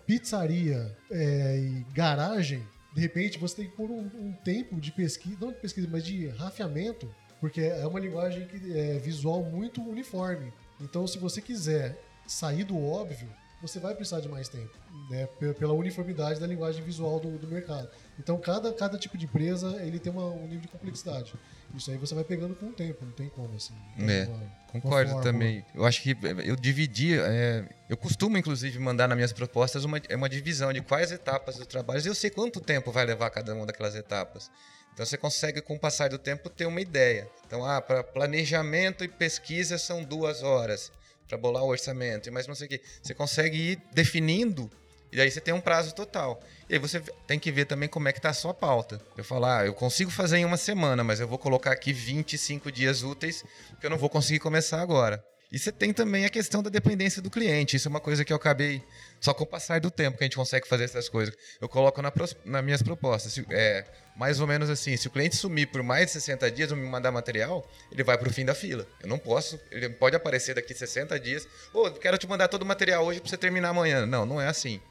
S3: pizzaria é, e garagem, de repente você tem que pôr um, um tempo de pesquisa, não de pesquisa, mas de rafiamento, porque é uma linguagem que é visual muito uniforme. Então, se você quiser sair do óbvio, você vai precisar de mais tempo, né? Pe- Pela uniformidade da linguagem visual do, do mercado. Então, cada, cada tipo de empresa ele tem uma- um nível de complexidade. Isso aí você vai pegando com o tempo, não tem como assim. Tem
S2: É.
S3: uma-
S2: Concordo
S3: forma.
S2: também. Eu acho que eu dividi. é, eu costumo, inclusive, mandar nas minhas propostas uma, é uma divisão de quais etapas do trabalho. E eu sei quanto tempo vai levar cada uma daquelas etapas. Então você consegue, com o passar do tempo, ter uma ideia. Então, ah, para planejamento e pesquisa são duas horas. Para bolar o orçamento e mais não sei o quê. Você consegue ir definindo e aí você tem um prazo total. E aí você tem que ver também como é que tá a sua pauta. Eu falar, ah, eu consigo fazer em uma semana, mas eu vou colocar aqui 25 dias úteis, porque eu não vou conseguir começar agora. E você tem também a questão da dependência do cliente. Isso é uma coisa que eu acabei. Só com o passar do tempo que a gente consegue fazer essas coisas. Eu coloco na nas minhas propostas. Se- é, mais ou menos assim: se o cliente sumir por mais de 60 dias ou me mandar material, ele vai para o fim da fila. Eu não posso. Ele pode aparecer daqui 60 dias. Ô, quero te mandar todo o material hoje para você terminar amanhã. Não, não é assim.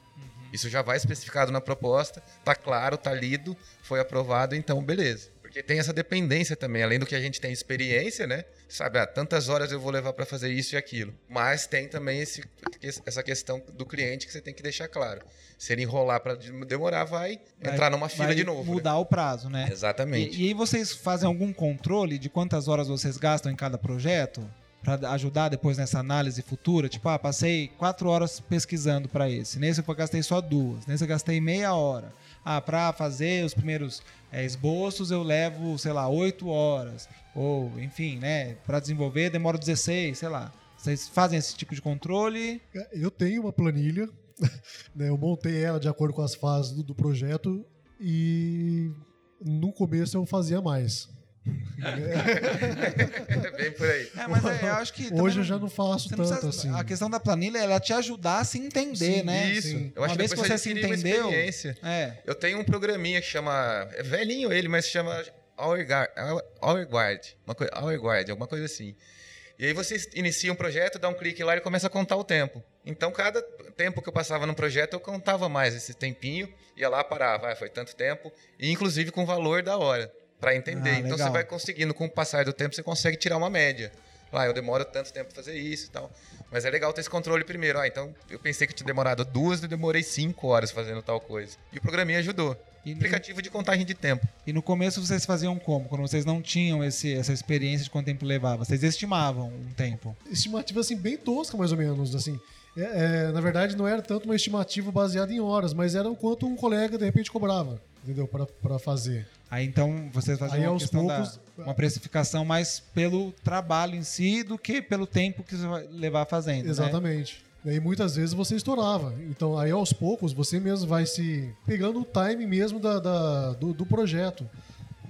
S2: Isso já vai especificado na proposta, tá claro, tá lido, foi aprovado, então beleza. Porque tem essa dependência também, além do que a gente tem experiência, né? Sabe, ah, tantas horas eu vou levar para fazer isso e aquilo. Mas tem também esse, essa questão do cliente que você tem que deixar claro. Se ele enrolar para demorar, vai,
S1: vai-
S2: entrar numa fila de novo. né?
S1: Mudar o prazo, né?
S2: Exatamente.
S1: E, e aí vocês fazem algum controle de quantas horas vocês gastam em cada projeto? Pra ajudar depois nessa análise futura? Tipo, ah, passei quatro horas pesquisando para esse. Nesse eu gastei só duas. Nesse eu gastei meia hora. Ah, para fazer os primeiros é, esboços eu levo, sei lá, oito horas. Ou, enfim, né? Para desenvolver demora 16, sei lá. Vocês fazem esse tipo de controle?
S3: É, Eu tenho uma planilha, né, eu montei ela de acordo com as fases do, do projeto e no começo eu fazia mais.
S2: É bem por aí.
S1: É, mas é, eu acho que.
S3: Hoje eu já não faço tanto
S1: precisa-
S3: assim.
S1: A questão da planilha é ela te ajudar a se entender,
S3: Sim,
S1: né?
S2: Isso.
S3: Sim.
S2: Eu acho
S1: Uma
S2: que
S1: vez que
S2: depois
S1: você se entendeu.
S2: experiência.
S1: É.
S2: Eu tenho um programinha que chama. É velhinho ele, mas chama Hour Guard, Hour Guard, uma coisa, Hour Guard, alguma coisa assim. E aí você inicia um projeto, dá um clique lá e começa a contar o tempo. Então, cada tempo que eu passava no projeto, eu contava mais esse tempinho, ia lá, parava, ah, foi tanto tempo, e inclusive com o valor da hora, para entender.
S1: Ah,
S2: então,
S1: legal.
S2: você vai conseguindo, com o passar do tempo, você consegue tirar uma média. Ah, eu demoro tanto tempo pra fazer isso e tal. Mas é legal ter esse controle primeiro. Ah, então eu pensei que tinha demorado duas, eu demorei cinco horas fazendo tal coisa. E o programinha ajudou.
S1: E no,
S2: Aplicativo de contagem de tempo.
S1: e no começo vocês faziam como? Quando vocês não tinham esse, essa experiência de quanto tempo levava? Vocês estimavam um tempo?
S3: estimativa assim bem tosca mais ou menos assim É, é, na verdade não era tanto uma estimativa baseada em horas mas era o quanto um colega de repente cobrava entendeu para fazer
S1: Aí então vocês faziam
S3: Aí,
S1: uma questão
S3: poucos-
S1: da, uma precificação mais pelo trabalho em si do que pelo tempo que você vai levar fazendo. né?
S3: exatamente e muitas vezes você estourava então aí aos poucos você mesmo vai se pegando o time mesmo da, da- do, do projeto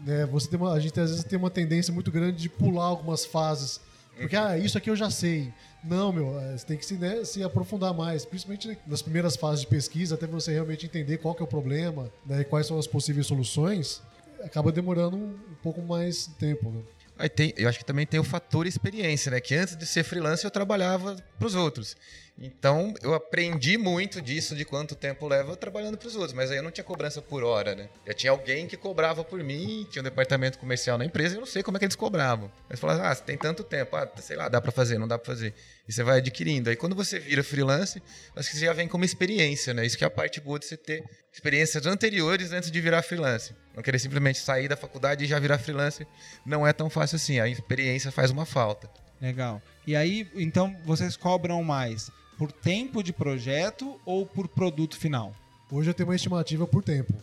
S3: né? você tem uma, a gente às vezes tem uma tendência muito grande de pular algumas fases porque ah isso aqui eu já sei não meu eh, você tem que se, né, se aprofundar mais principalmente nas primeiras fases de pesquisa até você realmente entender qual é o problema né, e quais são as possíveis soluções acaba demorando um, pouco mais tempo né?
S2: Aí tem, eu acho que também tem o fator experiência, né? Que antes de ser freelancer eu trabalhava para os outros. Então eu aprendi muito disso, de quanto tempo leva trabalhando para os outros. Mas aí eu não tinha cobrança por hora, né? Já tinha alguém que cobrava por mim, tinha um departamento comercial na empresa, eu não sei como é que eles cobravam. Eles falavam, ah, você tem tanto tempo, ah, sei lá, dá para fazer, não dá para fazer. E você vai adquirindo. Aí quando você vira freelance, acho que você já vem como experiência, né? Isso que é a parte boa de você ter experiências anteriores antes de virar freelance. Não querer simplesmente sair da faculdade e já virar freelance não é tão fácil assim. A experiência faz uma falta.
S1: Legal. E aí, então, vocês cobram mais por tempo de projeto ou por produto final?
S3: hoje eu tenho uma estimativa por tempo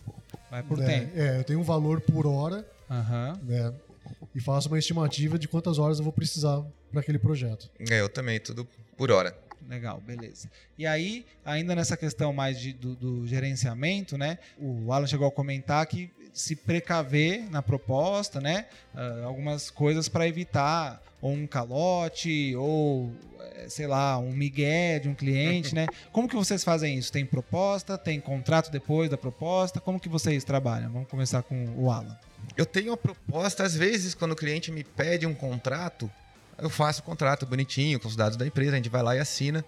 S1: Vai por
S3: né?
S1: tempo.
S3: é, eu tenho um valor por hora
S1: Aham.
S3: né? E faço uma estimativa de quantas horas eu vou precisar para aquele projeto.
S2: É, eu também, tudo por hora.
S1: Legal, beleza. E aí, ainda nessa questão mais de- do, do gerenciamento, né? O Alan chegou a comentar que se precaver na proposta, né? ah, algumas coisas para evitar ou um calote ou eh, sei lá, um migué de um cliente, né? Como que vocês fazem isso? Tem proposta? Tem contrato depois da proposta? Como que vocês trabalham? Vamos começar com o Alan.
S2: Eu tenho uma proposta, às vezes, quando o cliente me pede um contrato, eu faço o contrato bonitinho, com os dados da empresa, a gente vai lá e assina.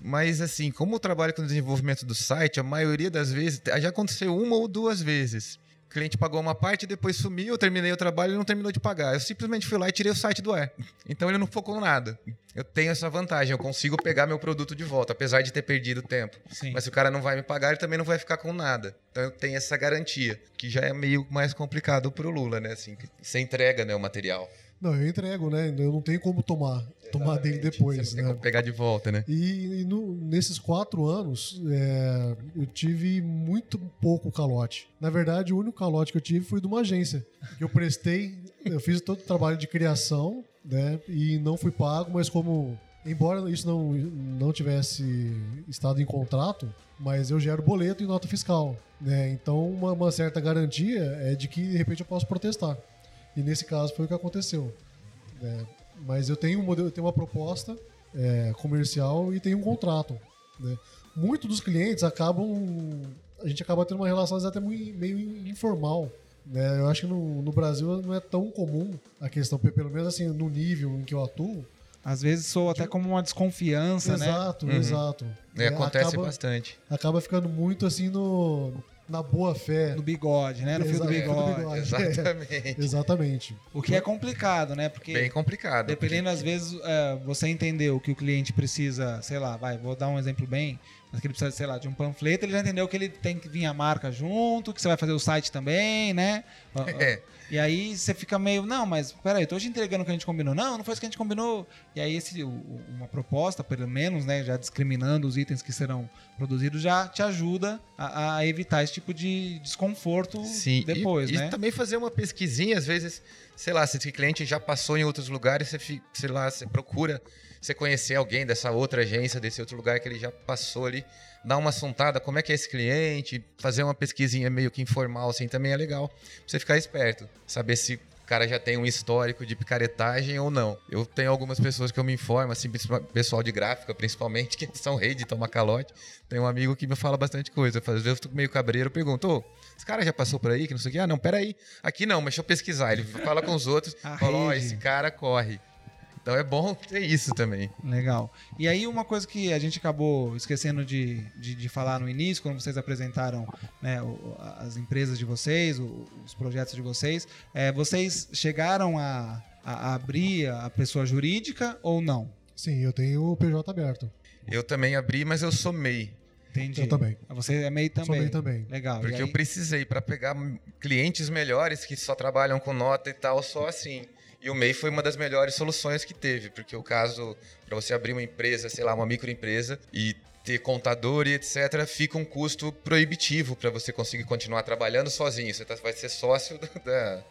S2: Mas, assim, como eu trabalho com o desenvolvimento do site, a maioria das vezes, já aconteceu uma ou duas vezes. O cliente pagou uma parte, depois sumiu, eu terminei o trabalho e não terminou de pagar. Eu simplesmente fui lá e tirei o site do ar. Então ele não focou nada. Eu tenho essa vantagem, eu consigo pegar meu produto de volta, apesar de ter perdido tempo.
S1: Sim.
S2: Mas se o cara não vai me pagar, ele também não vai ficar com nada. Então eu tenho essa garantia, que já é meio mais complicado pro Lula, né? Assim, você entrega né, o material.
S3: Não, eu entrego, né? Eu não tenho como tomar, tomar dele depois,
S2: Você não tem
S3: né?
S2: como pegar de volta, né?
S3: E, e no- nesses quatro anos, é, eu tive muito pouco calote. Na verdade, o único calote que eu tive foi de uma agência. Que eu prestei, eu fiz todo o trabalho de criação, né? E não fui pago, mas como. Embora isso não, não tivesse estado em contrato, mas eu gero boleto e nota fiscal. Né? Então, uma, uma certa garantia é de que, de repente, eu posso protestar. E nesse caso foi o que aconteceu. né? Mas eu tenho um modelo, eu tenho uma proposta é, comercial e tenho um contrato. Né? Muitos dos clientes acabam. A gente acaba tendo uma relação até meio informal. Né? Eu acho que no, no Brasil não é tão comum a questão, pe- pelo menos assim, no nível em que eu atuo.
S1: Às vezes soa até como uma desconfiança, né?
S3: exato,
S2: Uhum.
S3: exato.
S2: É,
S3: É,
S2: acontece
S3: acaba,
S2: bastante.
S3: acaba ficando muito assim no, na boa fé.
S1: No bigode, né? No fio do bigode.
S3: bigode.
S2: Exatamente.
S3: Exatamente.
S1: O que é complicado, né? Porque
S2: Bem complicado.
S1: dependendo, às vezes, é, você entendeu que o cliente precisa, sei lá, vai, vou dar um exemplo bem, mas que ele precisa, sei lá, de um panfleto, ele já entendeu que ele tem que vir a marca junto, que você vai fazer o site também, né?
S2: É.
S1: E aí você fica meio, não, mas peraí, eu tô te entregando o que a gente combinou. Não, não foi isso que a gente combinou. E aí esse, o- o- uma proposta, pelo menos, né, já discriminando os itens que serão produzidos, já te ajuda a, a evitar esse tipo de desconforto
S2: Sim,
S1: depois,
S2: e, e
S1: né?
S2: também fazer uma pesquisinha, às vezes, sei lá, se esse cliente já passou em outros lugares, você, sei lá, você procura você conhecer alguém dessa outra agência, desse outro lugar que ele já passou ali, dar uma assuntada, como é que é esse cliente, fazer uma pesquisinha meio que informal, assim, também é legal, pra você ficar esperto, saber se o cara já tem um histórico de picaretagem ou não. Eu tenho algumas pessoas que eu me informo, assim, pessoal de gráfica, principalmente, que são rei de tomar calote. Tem um amigo que me fala bastante coisa. Às vezes eu fico meio cabreiro, eu pergunto, ô, esse cara já passou por aí, que não sei o quê? Ah, não, peraí. Aqui não, mas deixa eu pesquisar. Ele fala com os outros, fala, ó, oh, esse cara corre. Então é bom ter isso também.
S1: Legal. E aí uma coisa que a gente acabou esquecendo de, de, de falar no início, quando vocês apresentaram né, as empresas de vocês, os projetos de vocês, é, vocês chegaram a, a abrir a pessoa jurídica ou não?
S3: Sim, eu tenho o PJ aberto.
S2: Eu também abri, mas eu sou MEI.
S1: Entendi.
S3: Eu também.
S1: Você é MEI também. Sou
S3: MEI também.
S1: Legal.
S2: Porque eu precisei para pegar clientes melhores que só trabalham com nota e tal, só assim. E o MEI foi uma das melhores soluções que teve, porque o caso, para você abrir uma empresa, sei lá, uma microempresa e ter contador e etc., fica um custo proibitivo para você conseguir continuar trabalhando sozinho. Você tá, vai ser sócio da,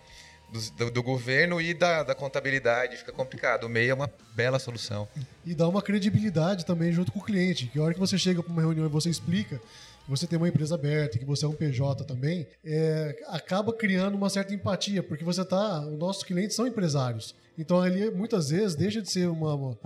S2: do, do, governo e da, da, contabilidade, fica complicado. O MEI é uma bela solução.
S3: E dá uma credibilidade também junto com o cliente, que a hora que você chega para uma reunião e você explica você tem uma empresa aberta, que você é um PJ também, é, acaba criando uma certa empatia, porque você tá. Os nossos clientes são empresários. Então ali muitas vezes deixa de ser uma, uma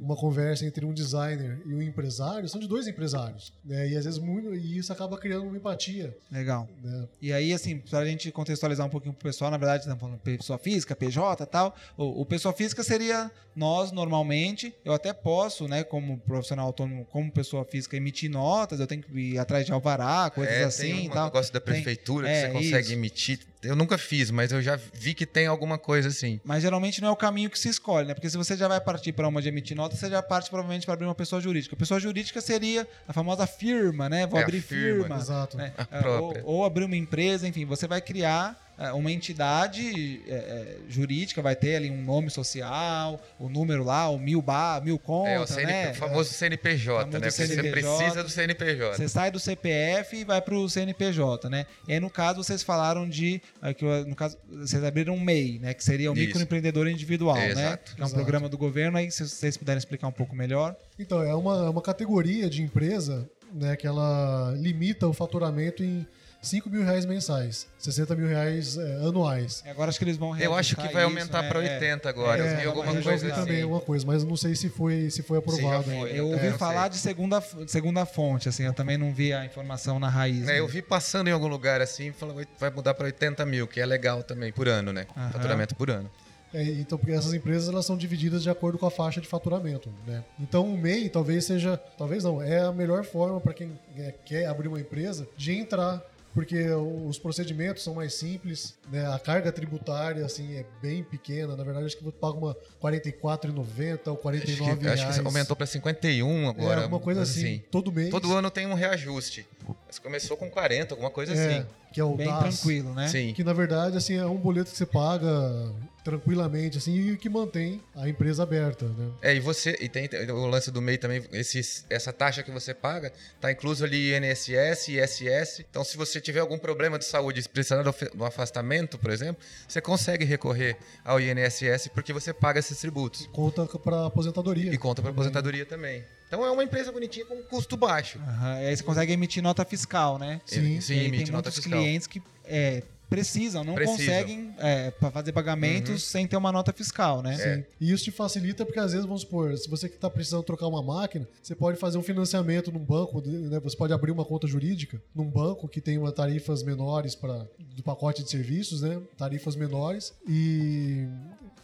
S3: uma conversa entre um designer e um empresário, são de dois empresários. Né? E às vezes muito, e isso acaba criando uma empatia.
S1: Legal. Né? E aí, assim, para a gente contextualizar um pouquinho pro pessoal, na verdade, estamos falando pessoa física, PJ e tal. O, o, pessoa física seria nós, normalmente. Eu até posso, né, como profissional autônomo, como pessoa física, emitir notas, eu tenho que ir atrás de alvará, coisas
S2: é,
S1: assim.
S2: Tem
S1: um tal.
S2: negócio da prefeitura tem, que é, você consegue isso. emitir eu nunca fiz, mas eu já vi que tem alguma coisa assim.
S1: Mas geralmente não é o caminho que se escolhe, né? Porque se você já vai partir para uma de emitir nota, você já parte provavelmente para abrir uma pessoa jurídica. A pessoa jurídica seria a famosa firma, né? Vou
S2: é
S1: abrir firma.
S2: firma.
S3: Exato.
S1: Né? Ou, ou abrir uma empresa, enfim, você vai criar é, uma entidade é, é, jurídica vai ter ali um nome social, o número lá, o mil bar, mil conta, é, o, CNP,
S2: né? o famoso CNPJ, famoso né? CNPJ, você precisa do CNPJ.
S1: Você sai do CPF e vai para o CNPJ, né? E aí, no caso, vocês falaram de, que no caso, vocês abriram um MEI, né? Que seria o Isso. microempreendedor individual,
S2: é,
S1: né?
S2: Exato.
S1: Que é um
S3: exato.
S1: programa do governo, aí se vocês puderem explicar um pouco melhor.
S3: Então, é uma, uma categoria de empresa né, que ela limita o faturamento em 5 mil reais mensais, 60 mil reais é, anuais.
S1: Agora acho que eles vão
S2: Eu acho que vai aumentar né? para 80 agora. É, eu vi alguma coisa
S3: assim. também alguma coisa, mas não sei se foi, se foi aprovado. Sim,
S1: foi, eu ouvi é, falar de segunda, segunda fonte, assim, eu também não vi a informação na raiz.
S2: É, né? Eu vi passando em algum lugar assim, falando vai mudar para 80 mil, que é legal também, por ano, né? Uhum. Faturamento por ano.
S3: É, então, porque essas empresas elas são divididas de acordo com a faixa de faturamento, né? Então, o MEI talvez seja, talvez não, é a melhor forma para quem é, quer abrir uma empresa de entrar porque os procedimentos são mais simples, né? A carga tributária assim é bem pequena. Na verdade, acho que você paga uma R$ 44,90 ou R$ 49
S2: acho que,
S3: reais.
S2: Acho que aumentou para 51 agora.
S3: É, alguma coisa assim, assim, todo mês.
S2: Todo ano tem um reajuste. Mas começou com 40, alguma coisa
S3: é,
S2: assim.
S3: Que é o
S1: bem
S3: DAS,
S1: tranquilo, né?
S2: Sim.
S3: Que na verdade assim é um boleto que você paga tranquilamente, assim, e que mantém a empresa aberta, né?
S2: É, e você, e tem o lance do MEI também, esse, essa taxa que você paga, tá incluso ali INSS, ISS, então se você tiver algum problema de saúde e precisar do afastamento, por exemplo, você consegue recorrer ao INSS porque você paga esses tributos. E
S3: conta para aposentadoria.
S2: E conta para aposentadoria também. Então é uma empresa bonitinha com custo baixo.
S1: Uhum, e aí você consegue emitir nota fiscal, né?
S2: Sim, sim,
S1: emite tem
S2: nota
S1: muitos
S2: fiscal.
S1: clientes que é, precisam, não
S2: Precisam.
S1: conseguem é, fazer pagamentos uhum. sem ter uma nota fiscal, né?
S3: Sim. E isso te facilita porque às vezes, vamos supor, se você está precisando trocar uma máquina, você pode fazer um financiamento num banco, né? você pode abrir uma conta jurídica num banco que tem uma tarifas menores para do pacote de serviços, né? Tarifas menores e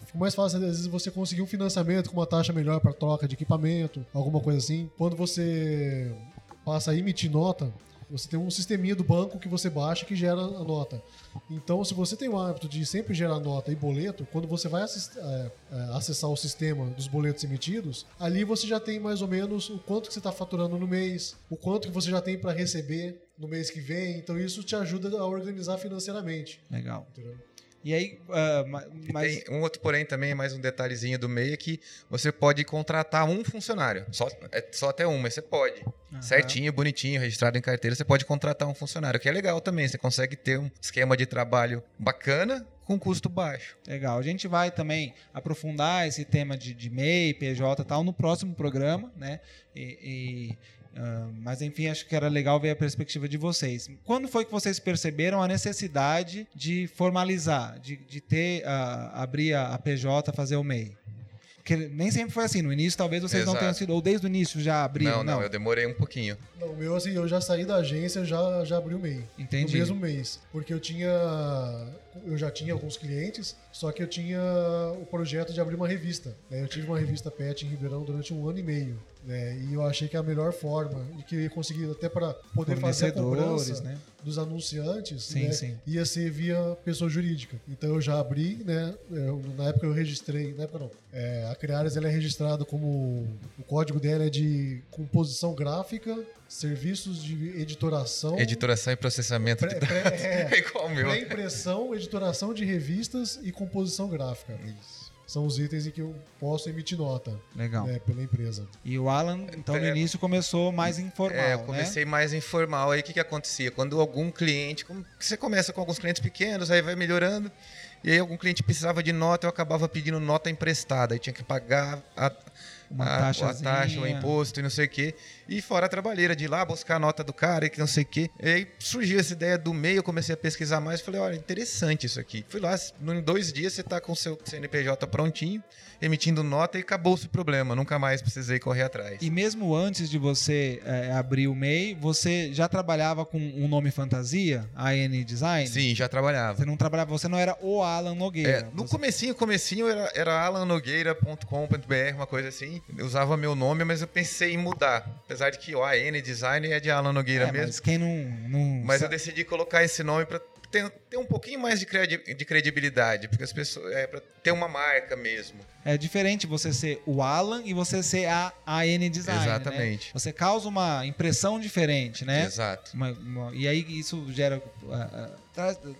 S3: fica mais fácil às vezes você conseguir um financiamento com uma taxa melhor para troca de equipamento, alguma coisa assim. Quando você passa a emitir nota, você tem um sisteminha do banco que você baixa que gera a nota. Então, se você tem o hábito de sempre gerar nota e boleto, quando você vai é, é, acessar o sistema dos boletos emitidos, ali você já tem mais ou menos o quanto que você está faturando no mês, o quanto que você já tem para receber no mês que vem. Então, isso te ajuda a organizar financeiramente.
S1: Legal. Entendeu? E aí, uh, mas...
S2: tem um outro porém também, mais um detalhezinho do meio, é que você pode contratar um funcionário. Só, é só até um, mas você pode. Uhum. Certinho, bonitinho, registrado em carteira, você pode contratar um funcionário, que é legal também. Você consegue ter um esquema de trabalho bacana com custo baixo.
S1: Legal. A gente vai também aprofundar esse tema de, de MEI, PJ e tal no próximo programa, né? E, e Uh, mas enfim, acho que era legal ver a perspectiva de vocês. Quando foi que vocês perceberam a necessidade de formalizar, de, de ter, uh, abrir a, a PJ, fazer o MEI? Porque nem sempre foi assim. No início, talvez vocês Exato. não tenham sido. Ou desde o início já abriram.
S2: Não, não, não, eu demorei um pouquinho.
S3: Não, meu, assim, eu já saí da agência, já, já abri o MEI.
S1: Entendi.
S3: No mesmo mês. Porque eu tinha. Eu já tinha alguns clientes, só que eu tinha o projeto de abrir uma revista. Né? Eu tive uma revista PET em Ribeirão durante um ano e meio. Né? E eu achei que a melhor forma, e que eu consegui até para poder fazer a cobrança né? dos anunciantes,
S1: sim,
S3: né?
S1: sim.
S3: ia ser via pessoa jurídica. Então eu já abri, né? Eu, na época eu registrei, na época não. É, a Criares ela é registrada como o código dela é de composição gráfica, serviços de editoração,
S2: editoração e processamento
S3: pré,
S2: de
S3: dados. Pré, é,
S2: é igual meu.
S3: Pré-impressão, editoração de revistas e composição gráfica.
S2: Isso
S3: são os itens em que eu posso emitir nota.
S1: Legal.
S3: Né, pela empresa.
S1: E o Alan, então, no é, início começou mais informal. É,
S2: eu
S1: né?
S2: comecei né? mais informal. Aí o que, que acontecia? Quando algum cliente. Você começa com alguns clientes pequenos, aí vai melhorando. E aí algum cliente precisava de nota, eu acabava pedindo nota emprestada. Aí tinha que pagar a,
S1: uma a, a
S2: taxa, o imposto e não sei o quê. E fora a trabalheira de ir lá buscar a nota do cara e que não sei o quê. E aí surgiu essa ideia do meio, eu comecei a pesquisar mais. Falei, olha, interessante isso aqui. Fui lá, em dois dias você está com o seu CNPJ prontinho, emitindo nota e acabou-se o problema. Nunca mais precisei correr atrás.
S1: E mesmo antes de você é, abrir o MEI, você já trabalhava com um nome fantasia, AN Design?
S2: Sim, já trabalhava.
S1: Você não trabalhava, você não era o Alan Nogueira.
S2: É, no você... comecinho, comecinho era, era alannogueira.com.br, uma coisa assim. Eu usava meu nome, mas eu pensei em mudar. Apesar de que o AN Design é de Alan Nogueira é, mesmo.
S1: Mas quem não. não
S2: mas sabe. eu decidi colocar esse nome para ter, ter, um pouquinho mais de, credibilidade, porque as pessoas. É, para ter uma marca mesmo.
S1: É diferente você ser o Alan e você ser a AN Design. Né?
S2: Exatamente.
S1: Né? Você causa uma impressão diferente, né?
S2: Exato.
S1: Uma, uma, e aí isso gera. Uh,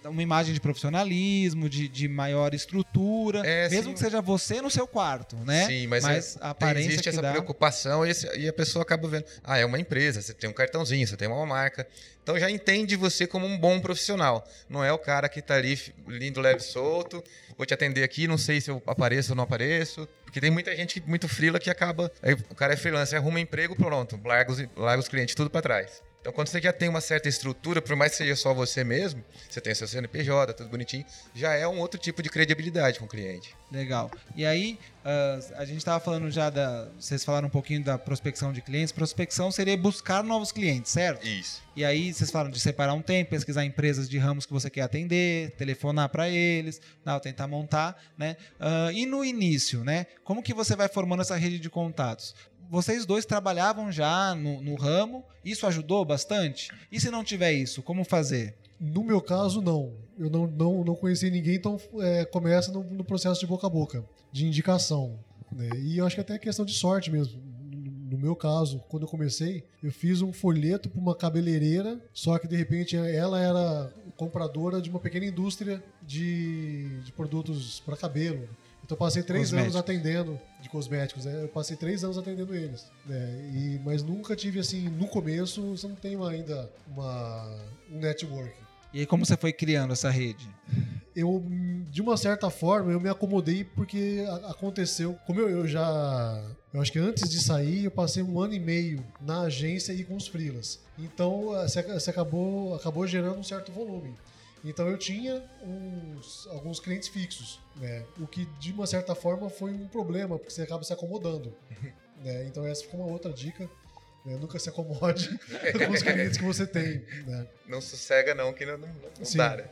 S1: uma imagem de profissionalismo, de, de maior estrutura, é, mesmo sim. que seja você no seu quarto, né?
S2: Sim, mas, mas é, a aparência existe essa dá... preocupação e, esse, e, a pessoa acaba vendo, ah, é uma empresa, você tem um cartãozinho, você tem uma marca, então já entende você como um bom profissional. Não é o cara que está ali lindo, leve, solto, vou te atender aqui, não sei se eu apareço ou não apareço. Porque tem muita gente muito frila que acaba. O cara é freelancer, arruma emprego, pronto, larga os, larga os clientes tudo para trás. Então, quando você já tem uma certa estrutura, por mais que seja só você mesmo, você tem seu CNPJ, tudo bonitinho, já é um outro tipo de credibilidade com o cliente.
S1: Legal. E aí, uh, a gente estava falando já da. Vocês falaram um pouquinho da prospecção de clientes. Prospecção seria buscar novos clientes, certo?
S2: Isso.
S1: E aí, vocês falaram de separar um tempo, pesquisar empresas de ramos que você quer atender, telefonar para eles, não, tentar montar, né? Uh, e no início, né? Como que você vai formando essa rede de contatos? Vocês dois trabalhavam já no, no ramo, isso ajudou bastante? E se não tiver isso, como fazer?
S3: No meu caso, não. Eu não, não, não conheci ninguém, então é, começa no, no, processo de boca a boca, de indicação. Né? E eu acho que até é questão de sorte mesmo. No meu caso, quando eu comecei, eu fiz um folheto para uma cabeleireira, só que de repente ela era compradora de uma pequena indústria de, de produtos para cabelo. Então eu passei três anos atendendo de cosméticos, né? Eu passei três anos atendendo eles. Né? E, mas nunca tive assim, no começo, você não tem ainda uma, um network.
S1: E aí como você foi criando essa rede?
S3: Eu, de uma certa forma, eu me acomodei porque aconteceu. Como eu, eu já. Eu acho que antes de sair, eu passei um ano e meio na agência e com os freelas. Então, você acabou, acabou gerando um certo volume. Então eu tinha uns, alguns clientes fixos, né? O que de uma certa forma foi um problema, porque você acaba se acomodando. né? Então essa foi uma outra dica. Né? Nunca se acomode com os clientes que você tem. Né?
S2: Não sossega não, que não, não, não Sim, dá. Né?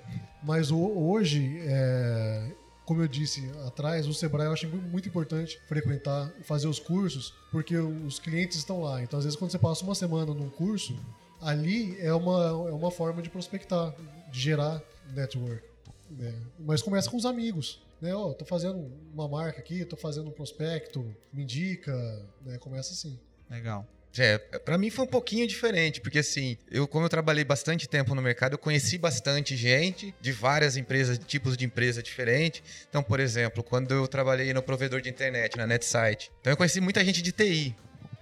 S3: Mas o, hoje, é, como eu disse atrás, o Sebrae eu acho muito importante frequentar, fazer os cursos, porque os clientes estão lá. Então às vezes quando você passa uma semana num curso, ali é uma, é uma forma de prospectar de gerar network. Né? Mas começa com os amigos. Né? Oh, tô fazendo uma marca aqui, tô fazendo um prospecto, me indica, né? Começa assim.
S1: Legal.
S2: É, para mim foi um pouquinho diferente, porque assim, eu como eu trabalhei bastante tempo no mercado, eu conheci bastante gente de várias empresas, tipos de empresa diferentes. Então, por exemplo, quando eu trabalhei no provedor de internet, na NetSite, então eu conheci muita gente de TI,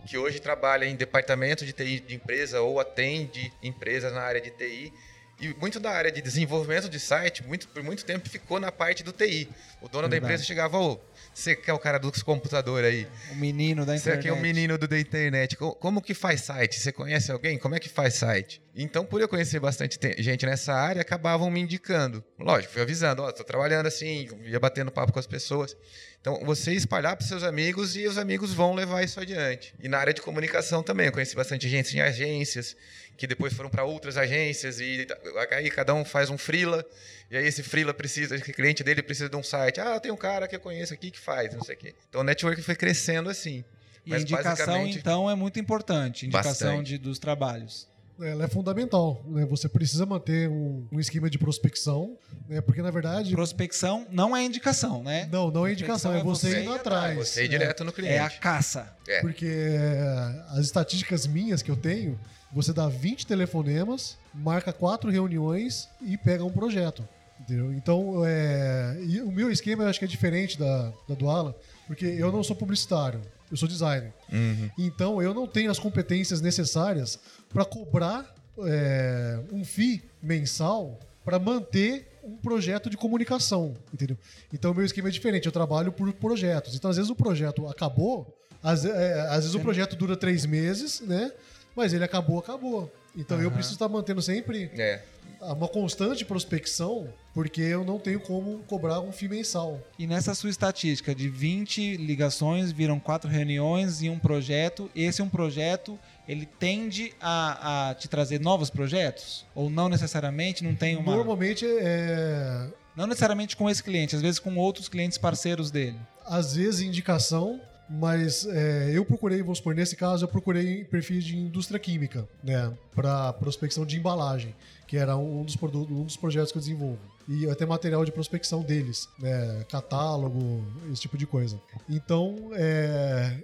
S2: que hoje trabalha em departamento de TI de empresa ou atende empresas na área de TI. E muito da área de desenvolvimento de site, muito, por muito tempo ficou na parte do TI. O dono da
S1: Verdade.
S2: empresa chegava, ô, você que é o cara dos computadores aí,
S1: O menino da
S2: você
S1: internet.
S2: aqui é o menino do da internet. Co- Como que faz site? Você conhece alguém? Como é que faz site? Então, por eu conhecer bastante te- gente nessa área, acabavam me indicando. Lógico, fui avisando, ó, tô trabalhando assim, ia batendo papo com as pessoas. Então, você espalhar para seus amigos e os amigos vão levar isso adiante. E na área de comunicação também, eu conheci bastante gente em agências, que depois foram para outras agências e aí cada um faz um freela, e aí esse freela precisa, esse cliente dele precisa de um site. Ah, tem um cara que eu conheço aqui que faz, não sei o quê. Então, o network foi crescendo assim.
S1: E a
S2: Mas
S1: indicação,
S2: basicamente-
S1: então, é muito importante. Indicação de, dos trabalhos.
S3: Ela é fundamental. Né? Você precisa manter um, um esquema de prospecção, né? porque na verdade.
S1: Prospecção não é indicação, né?
S3: Não, não é indicação, é você
S1: é
S3: indo
S1: você ir
S3: atrás.
S2: Você ir
S3: É.
S2: direto no cliente.
S1: É a caça.
S2: É.
S3: Porque é, as estatísticas minhas que eu tenho, você dá 20 telefonemas, marca quatro reuniões e pega um projeto. Entendeu? Então, é, e o meu esquema eu acho que é diferente da, da do Alan, porque eu não sou publicitário, eu sou designer.
S2: Uhum.
S3: Então, eu não tenho as competências necessárias para cobrar é, um FII mensal para manter um projeto de comunicação, entendeu? Então, o meu esquema é diferente. Eu trabalho por projetos. Então, às vezes, o projeto acabou, às, é, às vezes o projeto dura três meses, né? Mas ele acabou, acabou. Então, eu
S1: Aham.
S3: preciso estar mantendo sempre
S2: É.
S3: uma constante prospecção, porque eu não tenho como cobrar um FII mensal.
S1: E nessa sua estatística de 20 ligações, viram quatro reuniões e um projeto, esse um projeto, ele tende a, a te trazer novos projetos? Ou não necessariamente, não tem uma...
S3: Normalmente, é,
S1: Não necessariamente com esse cliente, às vezes com outros clientes parceiros dele.
S3: às vezes indicação, mas é, eu procurei, vamos supor, nesse caso eu procurei perfis de indústria química, né, para prospecção de embalagem, que era um dos, produtos, um dos projetos que eu desenvolvo. E até material de prospecção deles, né, catálogo, esse tipo de coisa. Então, é,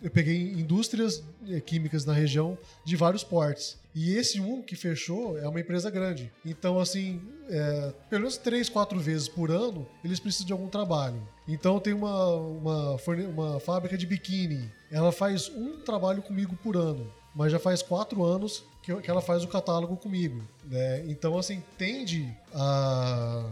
S3: eu peguei indústrias eh, químicas na região de vários portes. E esse um que fechou é uma empresa grande. Então, assim, é, pelo menos três, quatro vezes por ano, eles precisam de algum trabalho. Então, tem uma, uma, uma fábrica de biquíni. Ela faz um trabalho comigo por ano. Mas já faz quatro anos que, que ela faz o catálogo comigo. Né? Então, assim, tende a,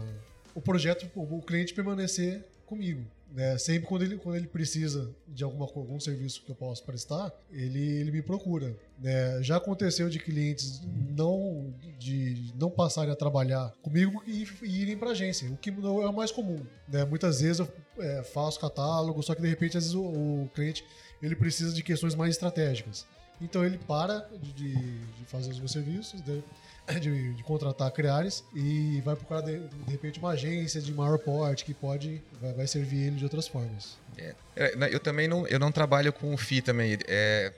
S3: o projeto, o, cliente permanecer comigo. Né? Sempre quando ele, quando ele precisa de alguma, algum serviço que eu possa prestar, ele, ele me procura. né? Já aconteceu de clientes não, de não passarem a trabalhar comigo e, e irem para agência, o que não é o mais comum. né? Muitas vezes eu é, faço catálogo, só que de repente às vezes o, o cliente ele precisa de questões mais estratégicas. Então ele para de, de- de fazer os meus serviços, de, de, contratar criares e vai procurar de, repente uma agência de maior porte que pode vai, vai servir ele de outras formas.
S2: É. É, na- Eu também não, eu não trabalho com o FI também. É,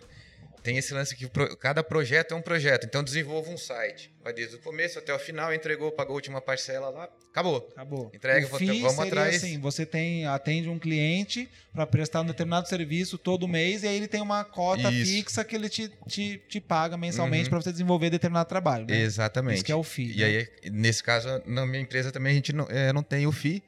S2: tem esse lance que cada projeto é um projeto. Então, eu desenvolvo um site. Vai desde o começo até o final, entregou, pagou a última parcela lá, acabou.
S1: Acabou.
S2: Entrega,
S1: o FII
S2: vamos
S1: seria
S2: atrás.
S1: assim, você tem atende um cliente para prestar um determinado serviço todo mês e aí ele tem uma cota
S2: Isso.
S1: fixa que ele te, te, te paga mensalmente
S2: Uhum.
S1: para você desenvolver determinado trabalho. Né?
S2: Exatamente.
S1: Isso que é o FII.
S2: E
S1: né?
S2: aí, nesse caso, na minha empresa também a gente não, é, não tem o FI.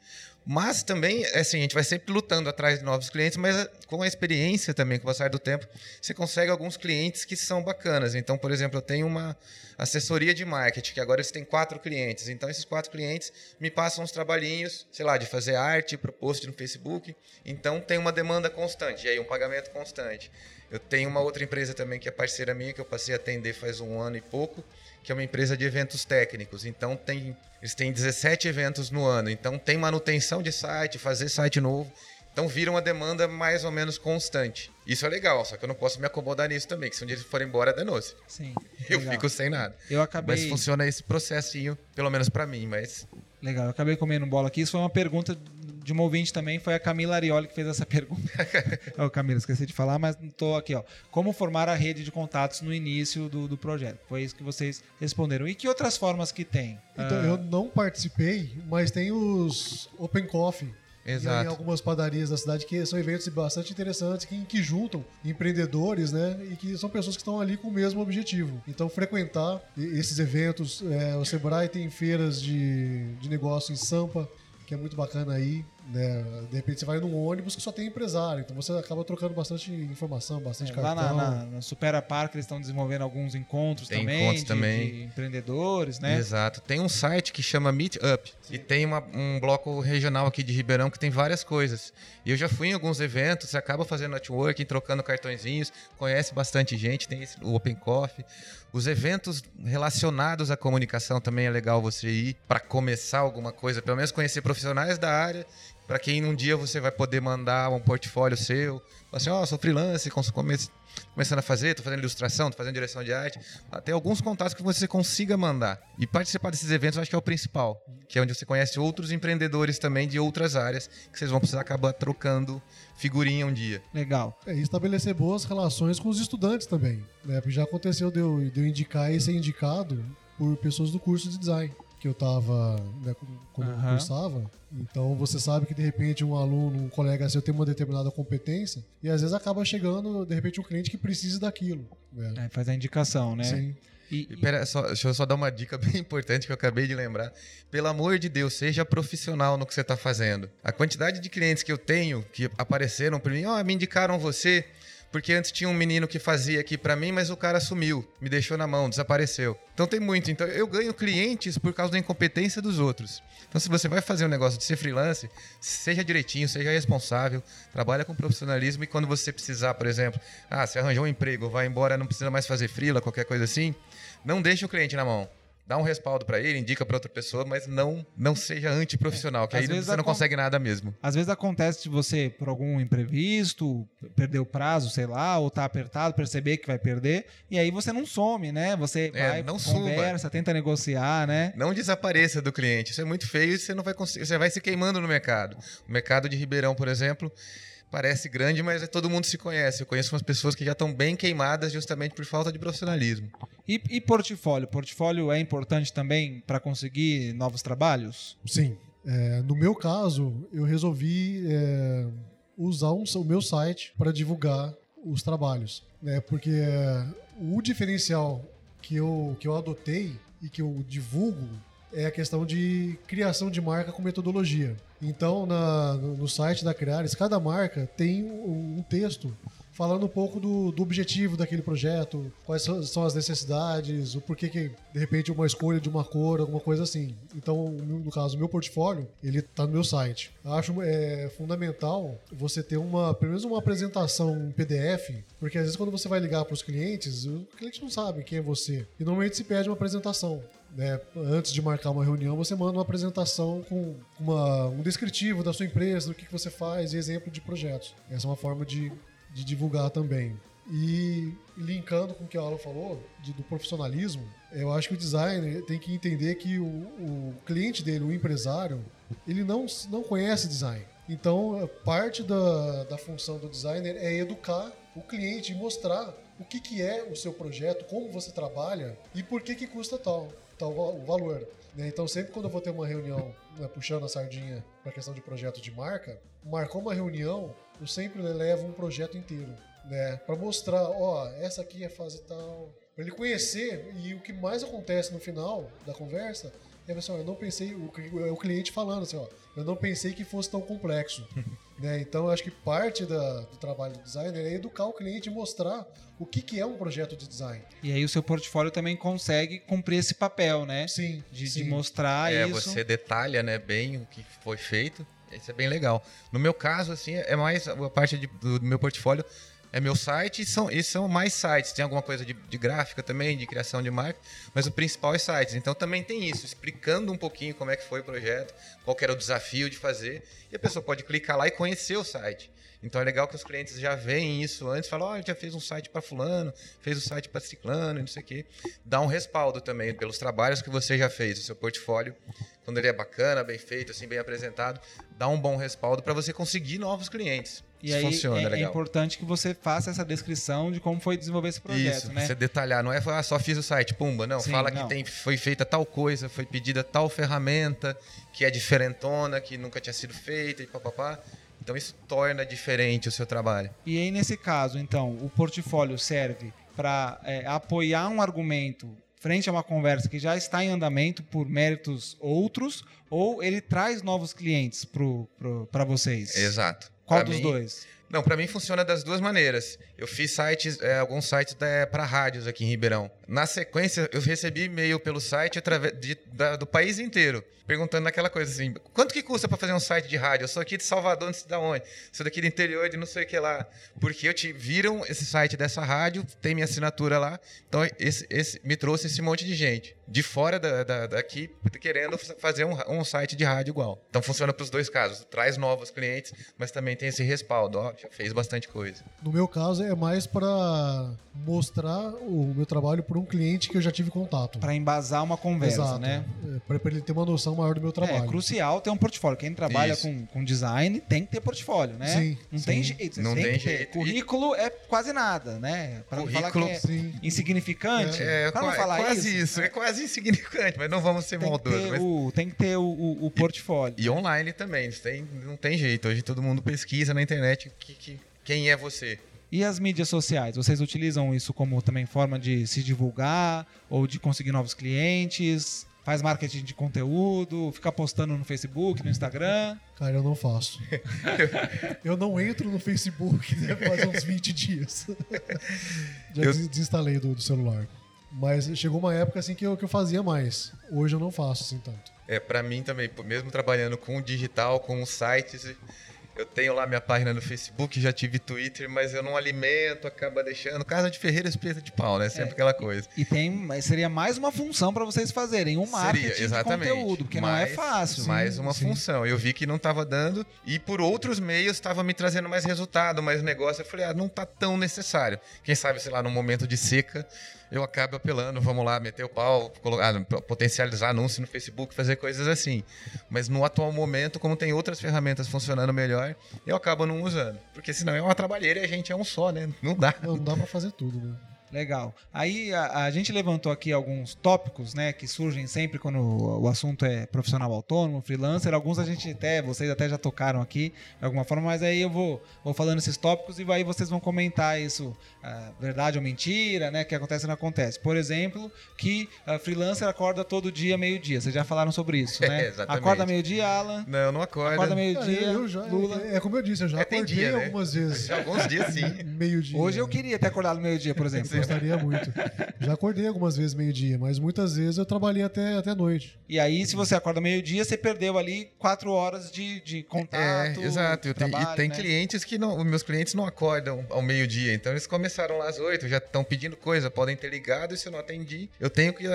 S2: Mas também, assim, a gente vai sempre lutando atrás de novos clientes, mas eh, com a experiência também, com o passar do tempo, você consegue alguns clientes que são bacanas. Então, por exemplo, eu tenho uma assessoria de marketing, que agora eles têm quatro clientes. Então, esses quatro clientes me passam uns trabalhinhos, sei lá, de fazer arte para post no Facebook. Então, tem uma demanda constante, e aí um pagamento constante. Eu tenho uma outra empresa também que é parceira minha, que eu passei a atender faz um ano e pouco, que é uma empresa de eventos técnicos. Então tem, eles têm 17 eventos no ano. Então tem manutenção de site, fazer site novo. Então vira uma demanda mais ou menos constante. Isso é legal, só que eu não posso me acomodar nisso também, que se um dia eles forem embora, danou-se.
S1: Sim.
S2: Eu
S1: legal.
S2: fico sem nada.
S1: Eu acabei.
S2: Mas funciona esse processinho, pelo menos pra mim, mas
S1: Legal, eu acabei comendo bola aqui. Isso foi uma pergunta de uma ouvinte também, foi a Camila Arioli que fez essa pergunta. Ô, Camila, esqueci de falar, mas tô aqui, ó. Como formar a rede de contatos no início do, do projeto? Foi isso que vocês responderam. E que outras formas que tem?
S3: Então,
S1: Ah,
S3: eu não participei, mas tem os Open Coffee. E aí,
S2: Exato.
S3: algumas padarias da cidade que são eventos bastante interessantes que, que juntam empreendedores, né? E que são pessoas que estão ali com o mesmo objetivo. Então, frequentar e- esses eventos. é, o Sebrae tem feiras de, de negócio em Sampa, que é muito bacana aí. Né? De repente você vai num ônibus que só tem empresário, então você acaba trocando bastante informação, bastante
S1: É,
S3: cartão.
S1: lá na, na, na Supera Park eles estão desenvolvendo alguns encontros
S2: Tem
S1: também,
S2: encontros
S1: de,
S2: também.
S1: de empreendedores, né?
S2: Exato. Tem um site que chama Meetup e tem uma- um bloco regional aqui de Ribeirão que tem várias coisas. E eu já fui em alguns eventos, você acaba fazendo networking, trocando cartõezinhos, conhece bastante gente, tem esse- o Open Coffee. Os eventos relacionados à comunicação também é legal você ir para começar alguma coisa, pelo menos conhecer profissionais da área, para quem um dia você vai poder mandar um portfólio seu, falar assim, ó, sou freelance, começando a fazer, tô fazendo ilustração, tô fazendo direção de arte. Ah, Tem alguns contatos que você consiga mandar. E participar desses eventos eu acho que é o principal, que é onde você conhece outros empreendedores também de outras áreas, que vocês vão precisar acabar trocando figurinha um dia.
S1: Legal.
S3: É, e estabelecer boas relações com os estudantes também. Né? Porque já aconteceu de eu, de eu indicar e ser indicado por pessoas do curso de design que eu estava quando eu
S1: Aham.
S3: cursava. Então você sabe que de repente um aluno, um colega seu tem uma determinada competência e às vezes acaba chegando de repente um cliente que precisa daquilo. Né?
S1: É, faz a indicação, né?
S3: Sim.
S1: E,
S2: E Pera, só, deixa eu só dar uma dica bem importante que eu acabei de lembrar. Pelo amor de Deus, seja profissional no que você está fazendo. A quantidade de clientes que eu tenho que apareceram para mim, ó, me indicaram você, porque antes tinha um menino que fazia aqui para mim, mas o cara sumiu, me deixou na mão, desapareceu. Então tem muito. Então eu ganho clientes por causa da incompetência dos outros. Então se você vai fazer um negócio de ser freelance, seja direitinho, seja responsável, trabalha com profissionalismo e quando você precisar, por exemplo, ah, você arranjou um emprego, vai embora, não precisa mais fazer freela, qualquer coisa assim, não deixe o cliente na mão. Dá um respaldo para ele, indica para outra pessoa, mas não não seja antiprofissional, que
S1: Às
S2: aí
S1: vezes
S2: você não consegue nada mesmo.
S1: Às vezes acontece de você, por algum imprevisto, perder o prazo, sei lá, ou tá apertado, perceber que vai perder, e aí você não some, né? Você
S2: É,
S1: vai,
S2: não suba.
S1: conversa, tenta negociar, né?
S2: Não desapareça do cliente. Isso é muito feio e você não vai conseguir, você vai se queimando no mercado. O mercado de Ribeirão, por exemplo, parece grande, mas é- todo mundo se conhece. Eu conheço umas pessoas que já estão bem queimadas justamente por falta de profissionalismo.
S1: E, e portfólio? Portfólio é importante também para conseguir novos trabalhos?
S3: Sim. É, no meu caso, eu resolvi é, usar um- o meu site para divulgar os trabalhos. Né? Porque é, o diferencial que eu, que eu adotei e que eu divulgo é a questão de criação de marca com metodologia. Então, na- no, site da Criares, cada marca tem um, texto falando um pouco do, do objetivo daquele projeto, quais são, as necessidades, o porquê que, de repente, uma escolha de uma cor, alguma coisa assim. Então, no, caso, meu portfólio, ele está no meu site. Eu acho é, fundamental você ter uma, pelo menos uma apresentação em PDF, porque às vezes quando você vai ligar para os clientes, o cliente não sabe quem é você. E normalmente se pede uma apresentação. Né? Antes de marcar uma reunião, você manda uma apresentação com uma- um descritivo da sua empresa, do que, que você faz e exemplo de projetos. Essa é uma forma de, de divulgar também. E linkando com o que a Aula falou, de- do profissionalismo, eu acho que o designer tem que entender que o, o cliente dele, o empresário, ele não, não conhece design. Então, parte da, da função do designer é educar o cliente e mostrar o que, que é o seu projeto, como você trabalha e por que, que custa tal, tal o valor. né? Então, sempre quando eu vou ter uma reunião né, puxando a sardinha para questão de projeto de marca, marcou uma reunião, eu sempre levo um projeto inteiro, né? Para mostrar, ó, essa aqui é a fase tal, para ele conhecer e o que mais acontece no final da conversa é assim, ó, eu não pensei, o, é o cliente falando assim, ó, eu não pensei que fosse tão complexo. né? Então, eu acho que parte da- do trabalho do designer é educar o cliente e mostrar o que, que é um projeto de design.
S1: E aí o seu portfólio também consegue cumprir esse papel, né?
S3: Sim,
S1: De, de
S3: sim.
S1: mostrar
S2: é,
S1: isso.
S2: você detalha, né, bem o que foi feito. Isso é bem legal. No meu caso, assim, é mais a parte de- do meu portfólio é meu site e são, e são mais sites. Tem alguma coisa de, de gráfica também, de criação de marca, mas o principal é sites. Então também tem isso, explicando um pouquinho como é que foi o projeto, qual era o desafio de fazer, e a pessoa pode clicar lá e conhecer o site. Então é legal que os clientes já veem isso antes, falam, ó, já fez um site para fulano, fez um site para ciclano, não sei o quê. Dá um respaldo também pelos trabalhos que você já fez, o seu portfólio, quando ele é bacana, bem feito, assim, bem apresentado, dá um bom respaldo para você conseguir novos clientes.
S1: E
S2: Isso
S1: aí
S2: funciona,
S1: é, é
S2: legal.
S1: importante que você faça essa descrição de como foi desenvolver esse projeto,
S2: Isso,
S1: né?
S2: você detalhar, não é ah, só fiz o site, pumba, não.
S1: Sim,
S2: Fala
S1: não.
S2: que tem, foi feita tal coisa, foi pedida tal ferramenta, que é diferentona, que nunca tinha sido feita e papapá. Então isso torna diferente o seu trabalho.
S1: E aí, nesse caso, então, o portfólio serve para apoiar um argumento frente a uma conversa que já está em andamento por méritos outros, ou ele traz novos clientes para vocês?
S2: Exato.
S1: Qual
S2: Pra
S1: dos
S2: mim-
S1: dois?
S2: Não, pra mim funciona das duas maneiras. Eu fiz sites, é, alguns sites para rádios aqui em Ribeirão. Na sequência, eu recebi e-mail pelo site através de- da- do país inteiro, perguntando naquela coisa assim: quanto que custa para fazer um site de rádio? Eu sou aqui de Salvador, não sei de onde. Sou daqui do interior de não sei o que lá. Porque eu te viram esse site dessa rádio, tem minha assinatura lá. Então, esse, esse- me trouxe esse monte de gente de fora da, da- daqui querendo fazer um, um site de rádio igual. Então funciona para os dois casos. Traz novos clientes, mas também tem esse respaldo. Ó, já fez bastante coisa.
S3: No meu caso, é mais para mostrar o meu trabalho para um cliente que eu já tive contato.
S1: Para embasar uma conversa,
S3: Exato.
S1: né?
S3: É, para ele ter uma noção maior do meu
S1: É
S3: trabalho.
S1: crucial ter um portfólio. Quem trabalha
S2: Isso.
S1: com, com design tem que ter portfólio, né?
S3: Sim,
S1: não
S3: sim.
S1: tem jeito.
S2: Não
S1: tem
S2: tem jeito.
S1: Currículo é quase nada, né? Para não falar que
S2: Currículo,
S1: é
S3: Sim.
S1: insignificante.
S2: É,
S1: para não
S2: qua-
S1: falar
S2: quase
S1: isso,
S2: É quase insignificante, mas não vamos ser
S1: tem,
S2: maldosos. mas-
S1: o, tem que ter o, o- o portfólio.
S2: E online também, não tem, não tem jeito. Hoje todo mundo pesquisa na internet que, que- quem é você.
S1: E as mídias sociais? Vocês utilizam isso como também forma de se divulgar ou de conseguir novos clientes? Faz marketing de conteúdo? Fica postando no Facebook, no Instagram?
S3: Cara, eu não faço. eu não entro no Facebook deve fazer uns 20 dias. Já
S2: Eu-
S3: des- desinstalei do, do celular. Mas chegou uma época assim que eu, que eu fazia mais. Hoje eu não faço assim tanto.
S2: É, para mim também, mesmo trabalhando com digital, com sites, eu tenho lá minha página no Facebook, já tive Twitter, mas eu não alimento, acaba deixando. Casa de Ferreira espeta de pau, né? Sempre
S1: É.
S2: aquela coisa.
S1: E tem, mas seria mais uma função para vocês fazerem, um marketing
S2: Seria, exatamente.
S1: de conteúdo, porque não é
S2: Mais-
S1: fácil.
S2: Mais
S3: Sim,
S2: uma
S3: sim.
S2: função. Eu vi que não estava dando e por outros meios estava me trazendo mais resultado, mais negócio. Eu falei, ah, não tá tão necessário. Quem sabe, sei lá, num momento de seca, eu acabo apelando, vamos lá, meter o pau, colocar, potencializar anúncio no Facebook, fazer coisas assim. Mas no atual momento, como tem outras ferramentas funcionando melhor, eu acabo não usando. Porque senão é uma trabalheira e a gente é um só, né? Não dá.
S3: Não, dá pra fazer tudo, né?
S1: Legal. Aí a, a gente levantou aqui alguns tópicos, né, que surgem sempre quando o, o assunto é profissional autônomo, freelancer. Alguns a gente até, vocês até já tocaram aqui de alguma forma, mas aí eu vou, vou falando esses tópicos e aí vocês vão comentar isso, ah, verdade ou mentira, né, que acontece ou não acontece. Por exemplo, que ah, freelancer acorda todo dia meio-dia. Vocês já falaram sobre isso, né?
S2: É, exatamente.
S1: Acorda meio-dia, Alan.
S2: Não, não acorda.
S1: Acorda meio-dia,
S3: eu já,
S1: Lula.
S3: é, é como eu disse, eu já
S2: É,
S3: acordei
S2: dia, né?
S3: algumas vezes.
S2: Alguns dias sim.
S3: Meio-dia.
S1: Hoje eu queria ter acordado meio-dia, por exemplo.
S3: Gostaria muito. Já acordei algumas vezes meio-dia, mas muitas vezes eu trabalhei até, até noite.
S1: E aí, se você acorda meio-dia, você perdeu ali quatro horas de, de contato.
S2: É, exato.
S1: Trabalho,
S2: e tem
S1: né?
S2: clientes que não, os meus clientes não acordam ao meio-dia, então eles começaram lá às oito, já estão pedindo coisa, podem ter ligado e se eu não atendi, eu tenho que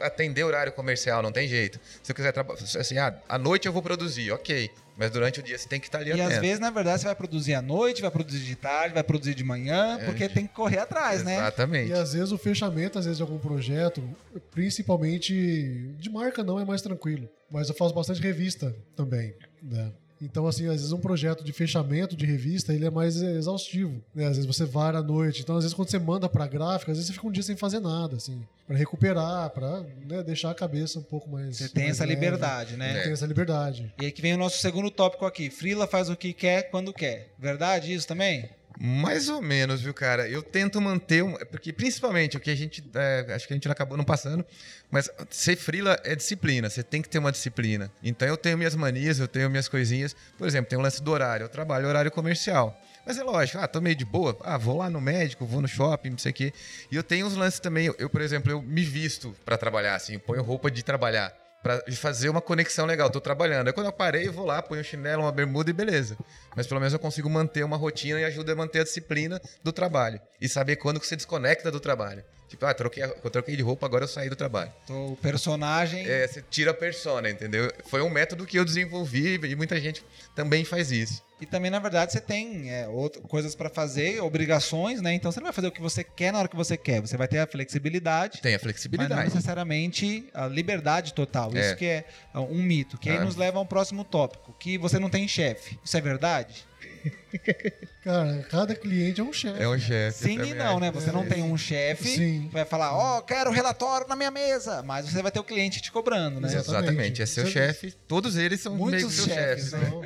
S2: atender horário comercial, não tem jeito. Se eu quiser trabalhar, assim, ah, à noite eu vou produzir, ok, mas durante o dia você tem que estar ali
S1: E
S2: atento.
S1: às vezes, na verdade, você vai produzir à noite, vai produzir de tarde, vai produzir de manhã, porque tem que correr atrás, né?
S2: Exatamente.
S3: E às vezes o fechamento, às vezes, de algum projeto, principalmente de marca não é mais tranquilo. Mas eu faço bastante revista também, né? Então, assim, às vezes um projeto de fechamento de revista, ele é mais exaustivo, né? Às vezes você vara à noite. Então, às vezes, quando você manda pra gráfica, às vezes você fica um dia sem fazer nada, assim. Pra recuperar, pra né, deixar a cabeça um pouco mais...
S1: Você tem
S3: mais
S1: essa
S3: leve.
S1: liberdade, né?
S3: Tem essa liberdade.
S1: E aí que vem o nosso segundo tópico aqui. Frila faz o que quer, quando quer. Verdade isso também?
S2: Mais ou menos, viu, cara? Eu tento manter, um, porque principalmente o que a gente, é, acho que a gente acabou não passando, mas ser frila é disciplina, você tem que ter uma disciplina. Então eu tenho minhas manias, eu tenho minhas coisinhas. Por exemplo, tem o lance do horário, eu trabalho horário comercial. Mas é lógico, ah, tô meio de boa, ah, vou lá no médico, vou no shopping, não sei o quê. E eu tenho uns lances também, eu, por exemplo, eu me visto pra trabalhar, assim, eu ponho roupa de trabalhar. Pra fazer uma conexão legal, tô trabalhando. Aí quando eu parei, eu vou lá, ponho um chinelo, uma bermuda e beleza. Mas pelo menos eu consigo manter uma rotina e ajuda a manter a disciplina do trabalho. E saber quando que você desconecta do trabalho. Tipo, ah, troquei, eu troquei de roupa, agora eu saí do trabalho.
S1: O personagem.
S2: É, você tira a persona, entendeu? Foi um método que eu desenvolvi e muita gente também faz isso.
S1: E também, na verdade, você tem é, outra- coisas pra fazer, obrigações, né? Então você não vai fazer o que você quer na hora que você quer. Você vai ter a flexibilidade.
S2: Tem a
S1: Mas não
S2: flexibilidade.
S1: necessariamente a liberdade total.
S2: É.
S1: Isso que é ah, um mito. Que aí
S2: Ah.
S1: nos leva ao próximo tópico. Que você não tem chefe. Isso é verdade?
S3: Cara, cada cliente é um chefe.
S2: É um chefe.
S1: Sim e não, né? Você não tem um chefe vai falar, ó, quero relatório na minha mesa. Mas você vai ter o cliente te cobrando, né?
S3: Exato.
S2: Exatamente, é seu
S3: Você-
S2: chefe. Todos eles são
S1: Muitos
S2: meio que seu
S1: chefes,
S2: chefe.
S3: Não.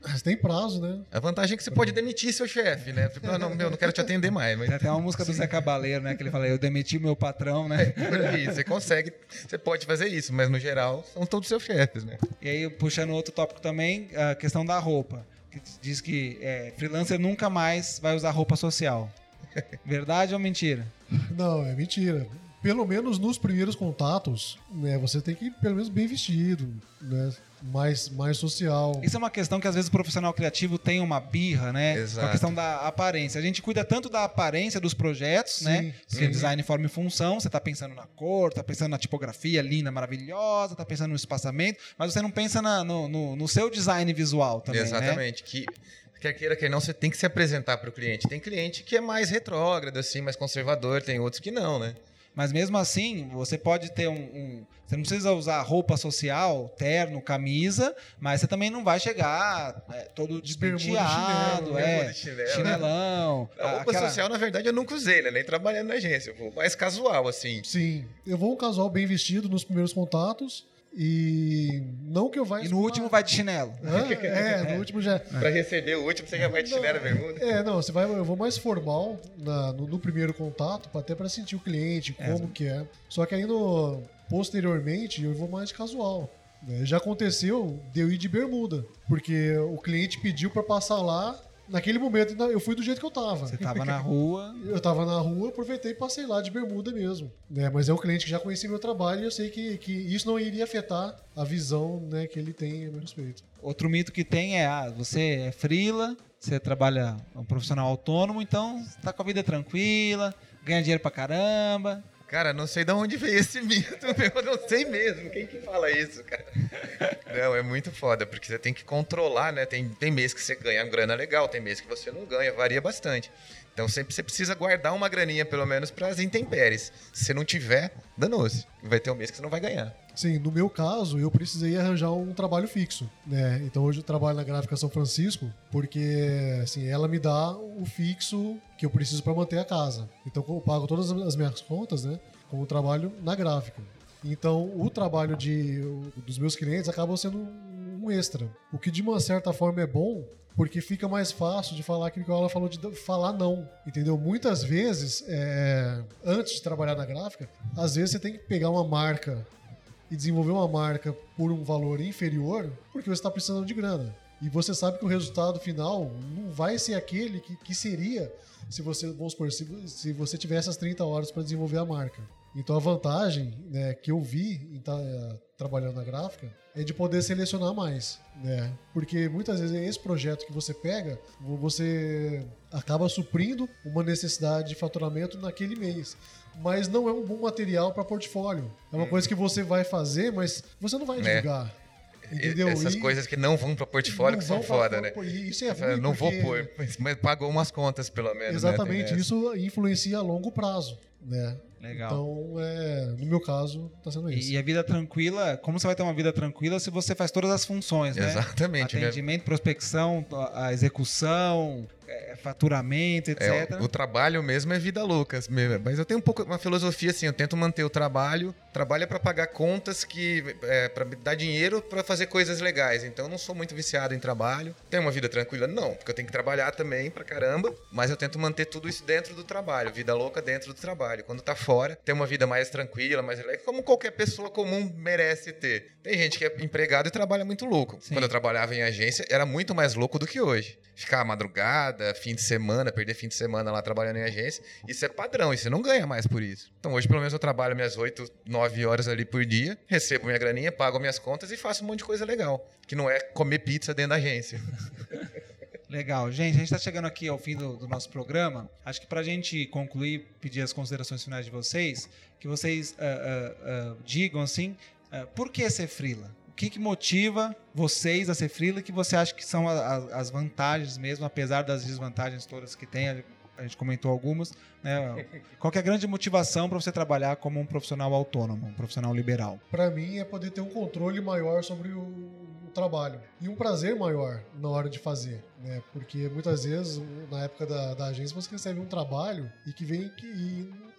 S3: Mas tem prazo, né?
S2: A vantagem é que você pode demitir seu chefe, né? Tipo, ah, não, meu, não quero te atender mais. Mas
S1: Tem até uma música do Zé Cabaleiro, né? Que ele fala, eu demiti meu patrão, né?
S2: aí, você consegue, você pode fazer isso, mas no geral são todos seus chefes, né?
S1: E aí, puxando outro tópico também, a questão da roupa. Que diz que é, freelancer nunca mais vai usar roupa social. Verdade ou mentira?
S3: Não, é mentira. Pelo menos nos primeiros contatos, né, você tem que ir pelo menos bem vestido, né? Mais, mais social.
S1: Isso é uma questão que às vezes o profissional criativo tem uma birra, né? Com
S2: Exato.
S1: a questão da aparência. A gente cuida tanto da aparência dos projetos,
S3: Sim,
S1: né? Se é
S2: sim.
S1: design, forma e função, você tá pensando na cor, tá pensando na tipografia linda, maravilhosa, tá pensando no espaçamento, mas você não pensa na- no, no- no seu design visual também, né?
S2: Exatamente. Que quer queira, quer não, você tem que se apresentar para o cliente. Tem cliente que é mais retrógrado, assim, mais conservador, tem outros que não, né?
S1: Mas mesmo assim, você pode ter um, um- Você não precisa usar roupa social, terno, camisa, mas você também não vai chegar é, todo
S3: De
S1: despenteado,
S3: chinelo,
S1: é,
S2: bermuda e chinelo.
S1: chinelão.
S2: A roupa
S1: aquela-
S2: social, na verdade, eu nunca usei, né? Nem trabalhando na agência. Eu vou mais casual, assim.
S3: Sim, eu vou um casual bem vestido nos primeiros contatos e não que eu vá
S1: E no último vai de chinelo.
S3: Hã? É, no último já.
S2: Pra receber o último, você já vai de chinelo e bermuda.
S3: É, não, você vai, eu vou mais formal na- no, no primeiro contato, até pra sentir o cliente,
S1: É.
S3: como que é. Só que aí no, posteriormente eu vou mais casual. né? Já aconteceu de eu ir de bermuda, porque o cliente pediu pra passar lá. Naquele momento eu fui do jeito que eu tava.
S1: Você tava na rua.
S3: Eu tava na rua, aproveitei e passei lá de bermuda mesmo. Né? Mas é um cliente que já conhecia meu trabalho e eu sei que, que isso não iria afetar a visão né, que ele tem a meu respeito.
S1: Outro mito que tem é: ah, você é frila, você trabalha, é um profissional autônomo, então tá com a vida tranquila, ganha dinheiro pra caramba.
S2: Cara, não sei de onde veio esse mito. Eu não sei mesmo. Quem que fala isso, cara? Não, é muito foda, porque você tem que controlar, né? Tem, tem mês que você ganha grana legal, tem mês que você não ganha, varia bastante. Então sempre você precisa guardar uma graninha, pelo menos, para as intempéries. Se não tiver, danou-se. Vai ter um mês que você não vai ganhar.
S3: Sim, no meu caso, eu precisei arranjar um trabalho fixo, né? Então hoje eu trabalho na Gráfica São Francisco, porque assim, ela me dá o fixo que eu preciso para manter a casa. Então eu pago todas as minhas contas, né? Como trabalho na gráfica. Então o trabalho de, dos meus clientes acaba sendo um extra. O que de uma certa forma é bom, porque fica mais fácil de falar aquilo que ela falou de falar não, entendeu? Muitas vezes, é, antes de trabalhar na gráfica, às vezes você tem que pegar uma marca e desenvolver uma marca por um valor inferior porque você está precisando de grana. E você sabe que o resultado final não vai ser aquele que, que seria se você, vamos supor, se, se você tivesse as 30 horas para desenvolver a marca. Então a vantagem né, que eu vi em estar trabalhando na gráfica é de poder selecionar mais, né? Porque muitas vezes esse projeto que você pega, você acaba suprindo uma necessidade de faturamento naquele mês. Mas não é um bom material para portfólio. É uma coisa que você vai fazer, mas você não vai
S2: É.
S3: divulgar. Entendeu?
S2: Essas
S3: E
S2: coisas que não vão para portfólio que são foda, né?
S3: Isso é ruim,
S2: não vou
S3: porque-
S2: pôr, mas- pagou umas contas, pelo menos.
S3: Exatamente,
S2: né? Tem essa.
S3: isso influencia a longo prazo, né?
S1: Legal.
S3: Então, é, no meu caso, tá sendo isso.
S1: E, e a vida tranquila, como você vai ter uma vida tranquila se você faz todas as funções, né?
S2: Exatamente, né?
S1: Atendimento, prospecção, a execução, é, faturamento, etc.
S2: É, o, trabalho mesmo é vida louca. Mas eu tenho um pouco uma filosofia assim, eu tento manter o trabalho. Trabalho é para pagar contas que é, para dar dinheiro para fazer coisas legais. Então eu não sou muito viciado em trabalho. Tenho uma vida tranquila? Não, porque eu tenho que trabalhar também pra caramba, mas eu tento manter tudo isso dentro do trabalho, vida louca dentro do trabalho. Quando tá fora, ter uma vida mais tranquila, mais legal, como qualquer pessoa comum merece ter. Tem gente que é empregado e trabalha muito louco.
S1: Sim.
S2: Quando eu trabalhava em agência, era muito mais louco do que hoje. Ficar à fim de semana, perder fim de semana lá trabalhando em agência, isso é padrão, e você não ganha mais por isso. Então hoje, pelo menos, eu trabalho minhas 8, 9 horas ali por dia, recebo minha graninha, pago minhas contas e faço um monte de coisa legal. Que não é comer pizza dentro da agência.
S1: Legal. Gente, a gente está chegando aqui ao fim do, do nosso programa. Acho que para a gente concluir, pedir as considerações finais de vocês, que vocês ah, ah, ah, digam assim, por que ser frila? O que, que motiva vocês a ser frila e que você acha que são a- a- as vantagens mesmo, apesar das desvantagens todas que tem? A- A gente comentou algumas. Né? Qual é a grande motivação para você trabalhar como um profissional autônomo, um profissional liberal?
S3: Para mim é poder ter um controle maior sobre o, o trabalho e um prazer maior na hora de fazer, né? Porque muitas vezes na época da, da agência você recebe um trabalho e que vem que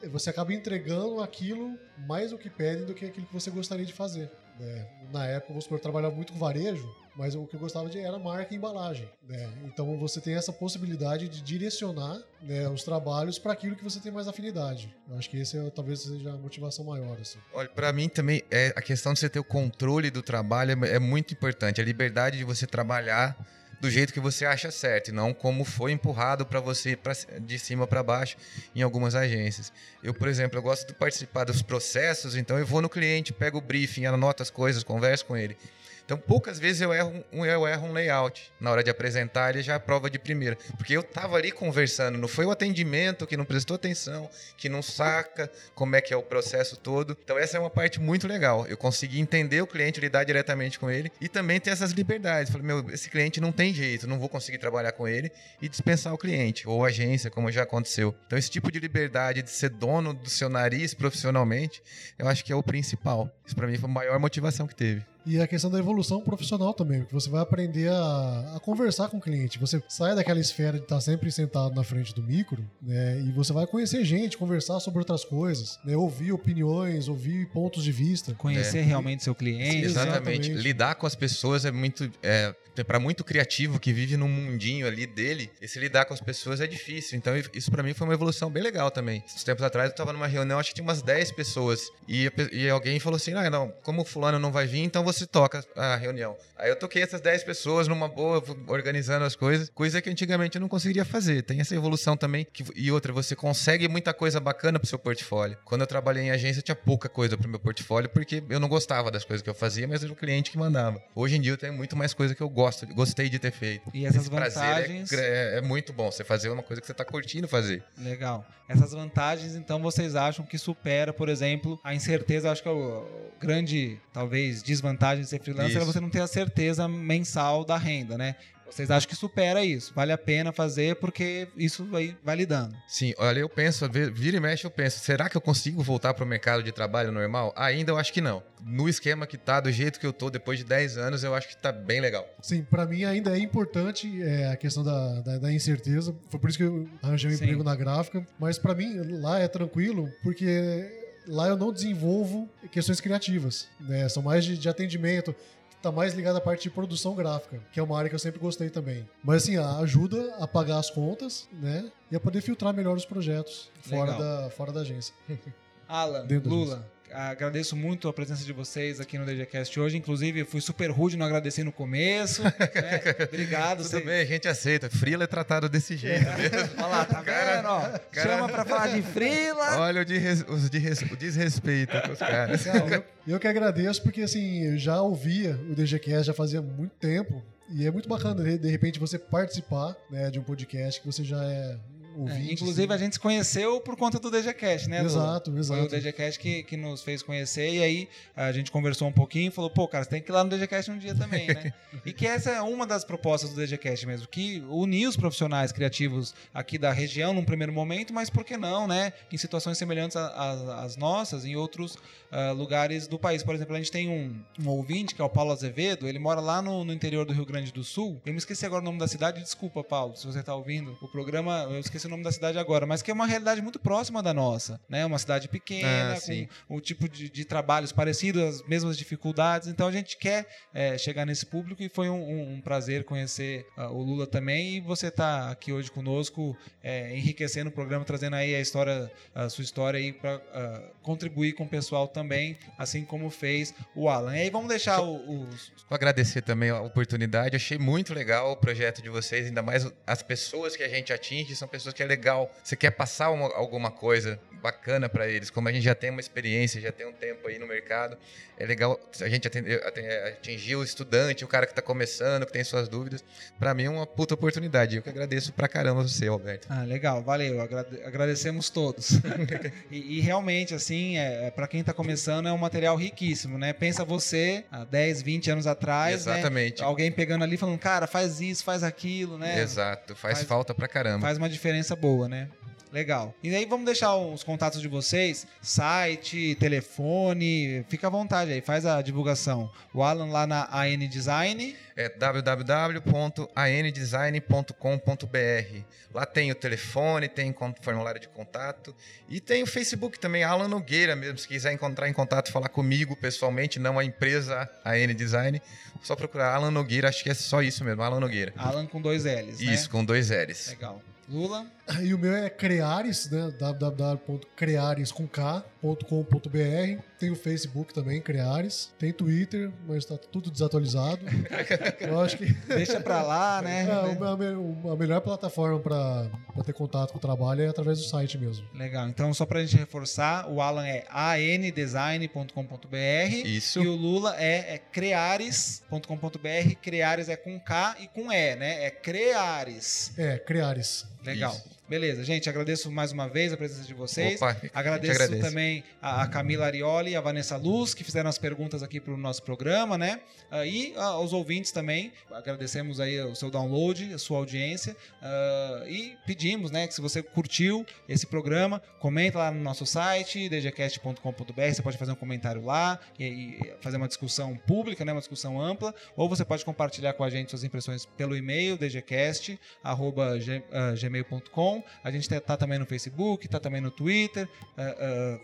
S3: e você acaba entregando aquilo mais do que pedem do que aquilo que você gostaria de fazer. Né? Na época, vamos supor, eu trabalhava muito com varejo, mas o que eu gostava de era marca e embalagem. Né? Então você tem essa possibilidade de direcionar né, os trabalhos para aquilo que você tem mais afinidade. Eu acho que esse é, talvez seja a motivação maior. Assim.
S2: Olha, para mim também é a questão de você ter o controle do trabalho é, é muito importante. A liberdade de você trabalhar do jeito que você acha certo, e não como foi empurrado para você pra, de cima para baixo em algumas agências. Eu, por exemplo, eu gosto de participar dos processos, então eu vou no cliente, pego o briefing, anoto as coisas, converso com ele. Então, poucas vezes eu erro, um, eu erro um layout. Na hora de apresentar, ele já prova de primeira. Porque eu estava ali conversando, não foi o atendimento que não prestou atenção, que não saca como é que é o processo todo. Então, essa é uma parte muito legal. Eu consegui entender o cliente, lidar diretamente com ele e também ter essas liberdades. Falei, meu, esse cliente não tem jeito, não vou conseguir trabalhar com ele e dispensar o cliente, ou agência, como já aconteceu. Então, esse tipo de liberdade de ser dono do seu nariz profissionalmente, eu acho que é o principal. Isso, para mim, foi a maior motivação que teve.
S3: E a questão da evolução profissional também, porque você vai aprender a, a, conversar com o cliente. Você sai daquela esfera de estar sempre sentado na frente do micro, né? E você vai conhecer gente, conversar sobre outras coisas, né? Ouvir opiniões, ouvir pontos de vista.
S1: Conhecer é. realmente seu cliente.
S2: Exatamente. Exatamente. Lidar com as pessoas é muito. É, para muito criativo que vive num mundinho ali dele, esse lidar com as pessoas é difícil. Então, isso para mim foi uma evolução bem legal também. Esses tempos atrás eu tava numa reunião, acho que tinha umas 10 pessoas. E, e alguém falou assim: ah, não, como o fulano não vai vir, então você toca a reunião. Aí eu toquei essas 10 pessoas numa boa, organizando as coisas, coisa que antigamente eu não conseguiria fazer. Tem essa evolução também. Que, e outra, você consegue muita coisa bacana pro seu portfólio. Quando eu trabalhei em agência, tinha pouca coisa pro meu portfólio, porque eu não gostava das coisas que eu fazia, mas era o cliente que mandava. Hoje em dia eu tenho muito mais coisa que eu gosto, gostei de ter feito.
S1: E essas Esse vantagens.
S2: É, é, é, muito bom você fazer uma coisa que você está curtindo fazer.
S1: Legal. Essas vantagens, então, vocês acham que supera, por exemplo, a incerteza? Acho que é o grande, talvez, desvantagem de ser freelancer Isso. é você não ter a certeza mensal da renda, né? Vocês acham que supera isso? Vale a pena fazer porque isso vai, vai lidando.
S2: Sim, olha, eu penso, vira e mexe, eu penso, será que eu consigo voltar para o mercado de trabalho normal? Ainda eu acho que não. No esquema que tá, do jeito que eu tô, depois de 10 anos, eu acho que tá bem legal.
S3: Sim, para mim ainda é importante é, a questão da, da, da, incerteza. Foi por isso que eu arranjei um Sim. emprego na gráfica. Mas para mim, lá é tranquilo, porque lá eu não desenvolvo questões criativas, né? São mais de, de atendimento tá mais ligado à parte de produção gráfica, que é uma área que eu sempre gostei também. Mas assim, ajuda a pagar as contas, né? E a poder filtrar melhor os projetos fora, da, fora da agência.
S1: Alan, Lula, agradeço muito a presença de vocês aqui no DGCast hoje. Inclusive, fui super rude, não agradeci no começo. Né? Obrigado.
S2: Tudo bem, a gente aceita. Frila é tratado desse jeito é. mesmo.
S1: Olha lá, tá cara, vendo? Ó, cara... Chama pra falar de Frila.
S2: Olha o, de, o desrespeito com os caras.
S3: eu, eu que agradeço, porque assim, eu já ouvia o DGCast já fazia muito tempo. E é muito bacana, de repente, você participar né, de um podcast que você já é
S1: ouvintes. É, inclusive, a gente se conheceu por conta do DGCast, né?
S3: Exato,
S1: do,
S3: exato.
S1: Foi o DGCast que, que nos fez conhecer e aí a gente conversou um pouquinho e falou, pô, cara, você tem que ir lá no DGCast um dia também, né? e que essa é uma das propostas do DGCast mesmo, que unir os profissionais criativos aqui da região num primeiro momento, mas por que não, né? Em situações semelhantes às nossas, em outros uh, lugares do país. Por exemplo, a gente tem um, um, ouvinte, que é o Paulo Azevedo, ele mora lá no, no interior do Rio Grande do Sul. Eu me esqueci agora o nome da cidade, desculpa, Paulo, se você está ouvindo o programa, eu esqueci esqueci o nome da cidade agora, mas que é uma realidade muito próxima da nossa, né? Uma cidade pequena, ah, com o tipo de, de, trabalhos parecidos, as mesmas dificuldades. Então a gente quer é, chegar nesse público e foi um, um prazer conhecer uh, o Lula também e você está aqui hoje conosco, é, enriquecendo o programa, trazendo aí a história, a sua história aí para uh, ah, contribuir com o pessoal também, assim como fez o Alan. E aí vamos deixar os.
S2: Vou agradecer também a oportunidade. Achei muito legal o projeto de vocês, ainda mais as pessoas que a gente atinge são pessoas que é legal. Você quer passar uma, alguma coisa bacana para eles, como a gente já tem uma experiência, já tem um tempo aí no mercado, é legal a gente atingir o estudante, o cara que está começando, que tem suas dúvidas. Para mim é uma puta oportunidade. Eu que agradeço pra caramba você, Alberto.
S1: Ah, legal, valeu. Agrade agradecemos todos. e, e, realmente, assim, é, é para quem está começando, é um material riquíssimo, né? Pensa você, há 10, 20 anos atrás,
S2: né? Exatamente.
S1: Né? Alguém pegando ali falando, cara, faz isso, faz aquilo, né?
S2: Exato, faz, faz falta pra caramba.
S1: Faz uma diferença boa, né? Legal. E aí vamos deixar os contatos de vocês, site, telefone, fica à vontade aí, faz a divulgação. O Alan lá na AN Design.
S2: É www.andesign.com.br. Lá tem o telefone, tem formulário de contato e tem o Facebook também, Alan Nogueira mesmo. Se quiser encontrar em contato, falar comigo pessoalmente, não a empresa AN Design, só procurar Alan Nogueira, acho que é só isso mesmo, Alan Nogueira.
S1: Alan com dois L's, né?
S2: Isso, com dois L's.
S1: Legal. Lula.
S3: E o meu é Creares, né? www.creares.com.br. Tem o Facebook também, Creares. Tem Twitter, mas tá tudo desatualizado. Eu acho que.
S1: Deixa pra lá, né?
S3: É, a, a melhor plataforma para ter contato com o trabalho é através do site mesmo.
S1: Legal. Então, só pra gente reforçar, o Alan é andesign.com.br.
S2: Isso.
S1: E o Lula é, é creares.com.br. Creares é com K e com E, né? É Creares.
S3: É, Creares.
S1: Legal.
S2: Isso.
S1: Beleza, gente, agradeço mais uma vez a presença de vocês.
S2: Opa,
S1: agradeço também a, a Camila Arioli e a Vanessa Luz, que fizeram as perguntas aqui para o nosso programa, né? Uh, e uh, aos ouvintes também, agradecemos aí o seu download, a sua audiência. Uh, e pedimos, né, que se você curtiu esse programa, comenta lá no nosso site, dgcast.com.br, você pode fazer um comentário lá e, e, fazer uma discussão pública, né, uma discussão ampla, ou você pode compartilhar com a gente suas impressões pelo e-mail, dgcast.gmail.com a gente tá também no Facebook, tá também no Twitter.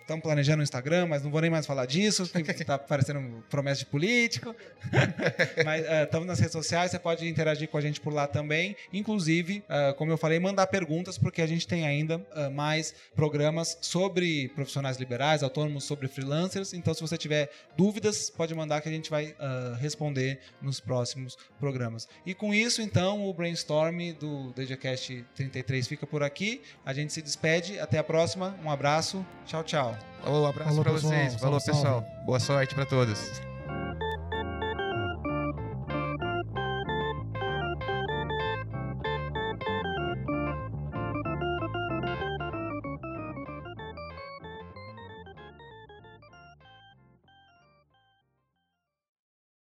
S1: Estamos uh, uh, planejando o Instagram, mas não vou nem mais falar disso, que tá parecendo promessa de político. mas estamos uh, nas redes sociais, você pode interagir com a gente por lá também. Inclusive, como eu falei, mandar perguntas, porque a gente tem ainda mais programas sobre profissionais liberais, autônomos, sobre freelancers. Então, se você tiver dúvidas, pode mandar que a gente vai responder nos próximos programas. E com isso, então, o brainstorm do DGCast 33 fica por aqui. A gente se despede. Até a próxima. Um abraço. Tchau, tchau.
S2: Um abraço para vocês. Falou, pessoal. Boa sorte para todos.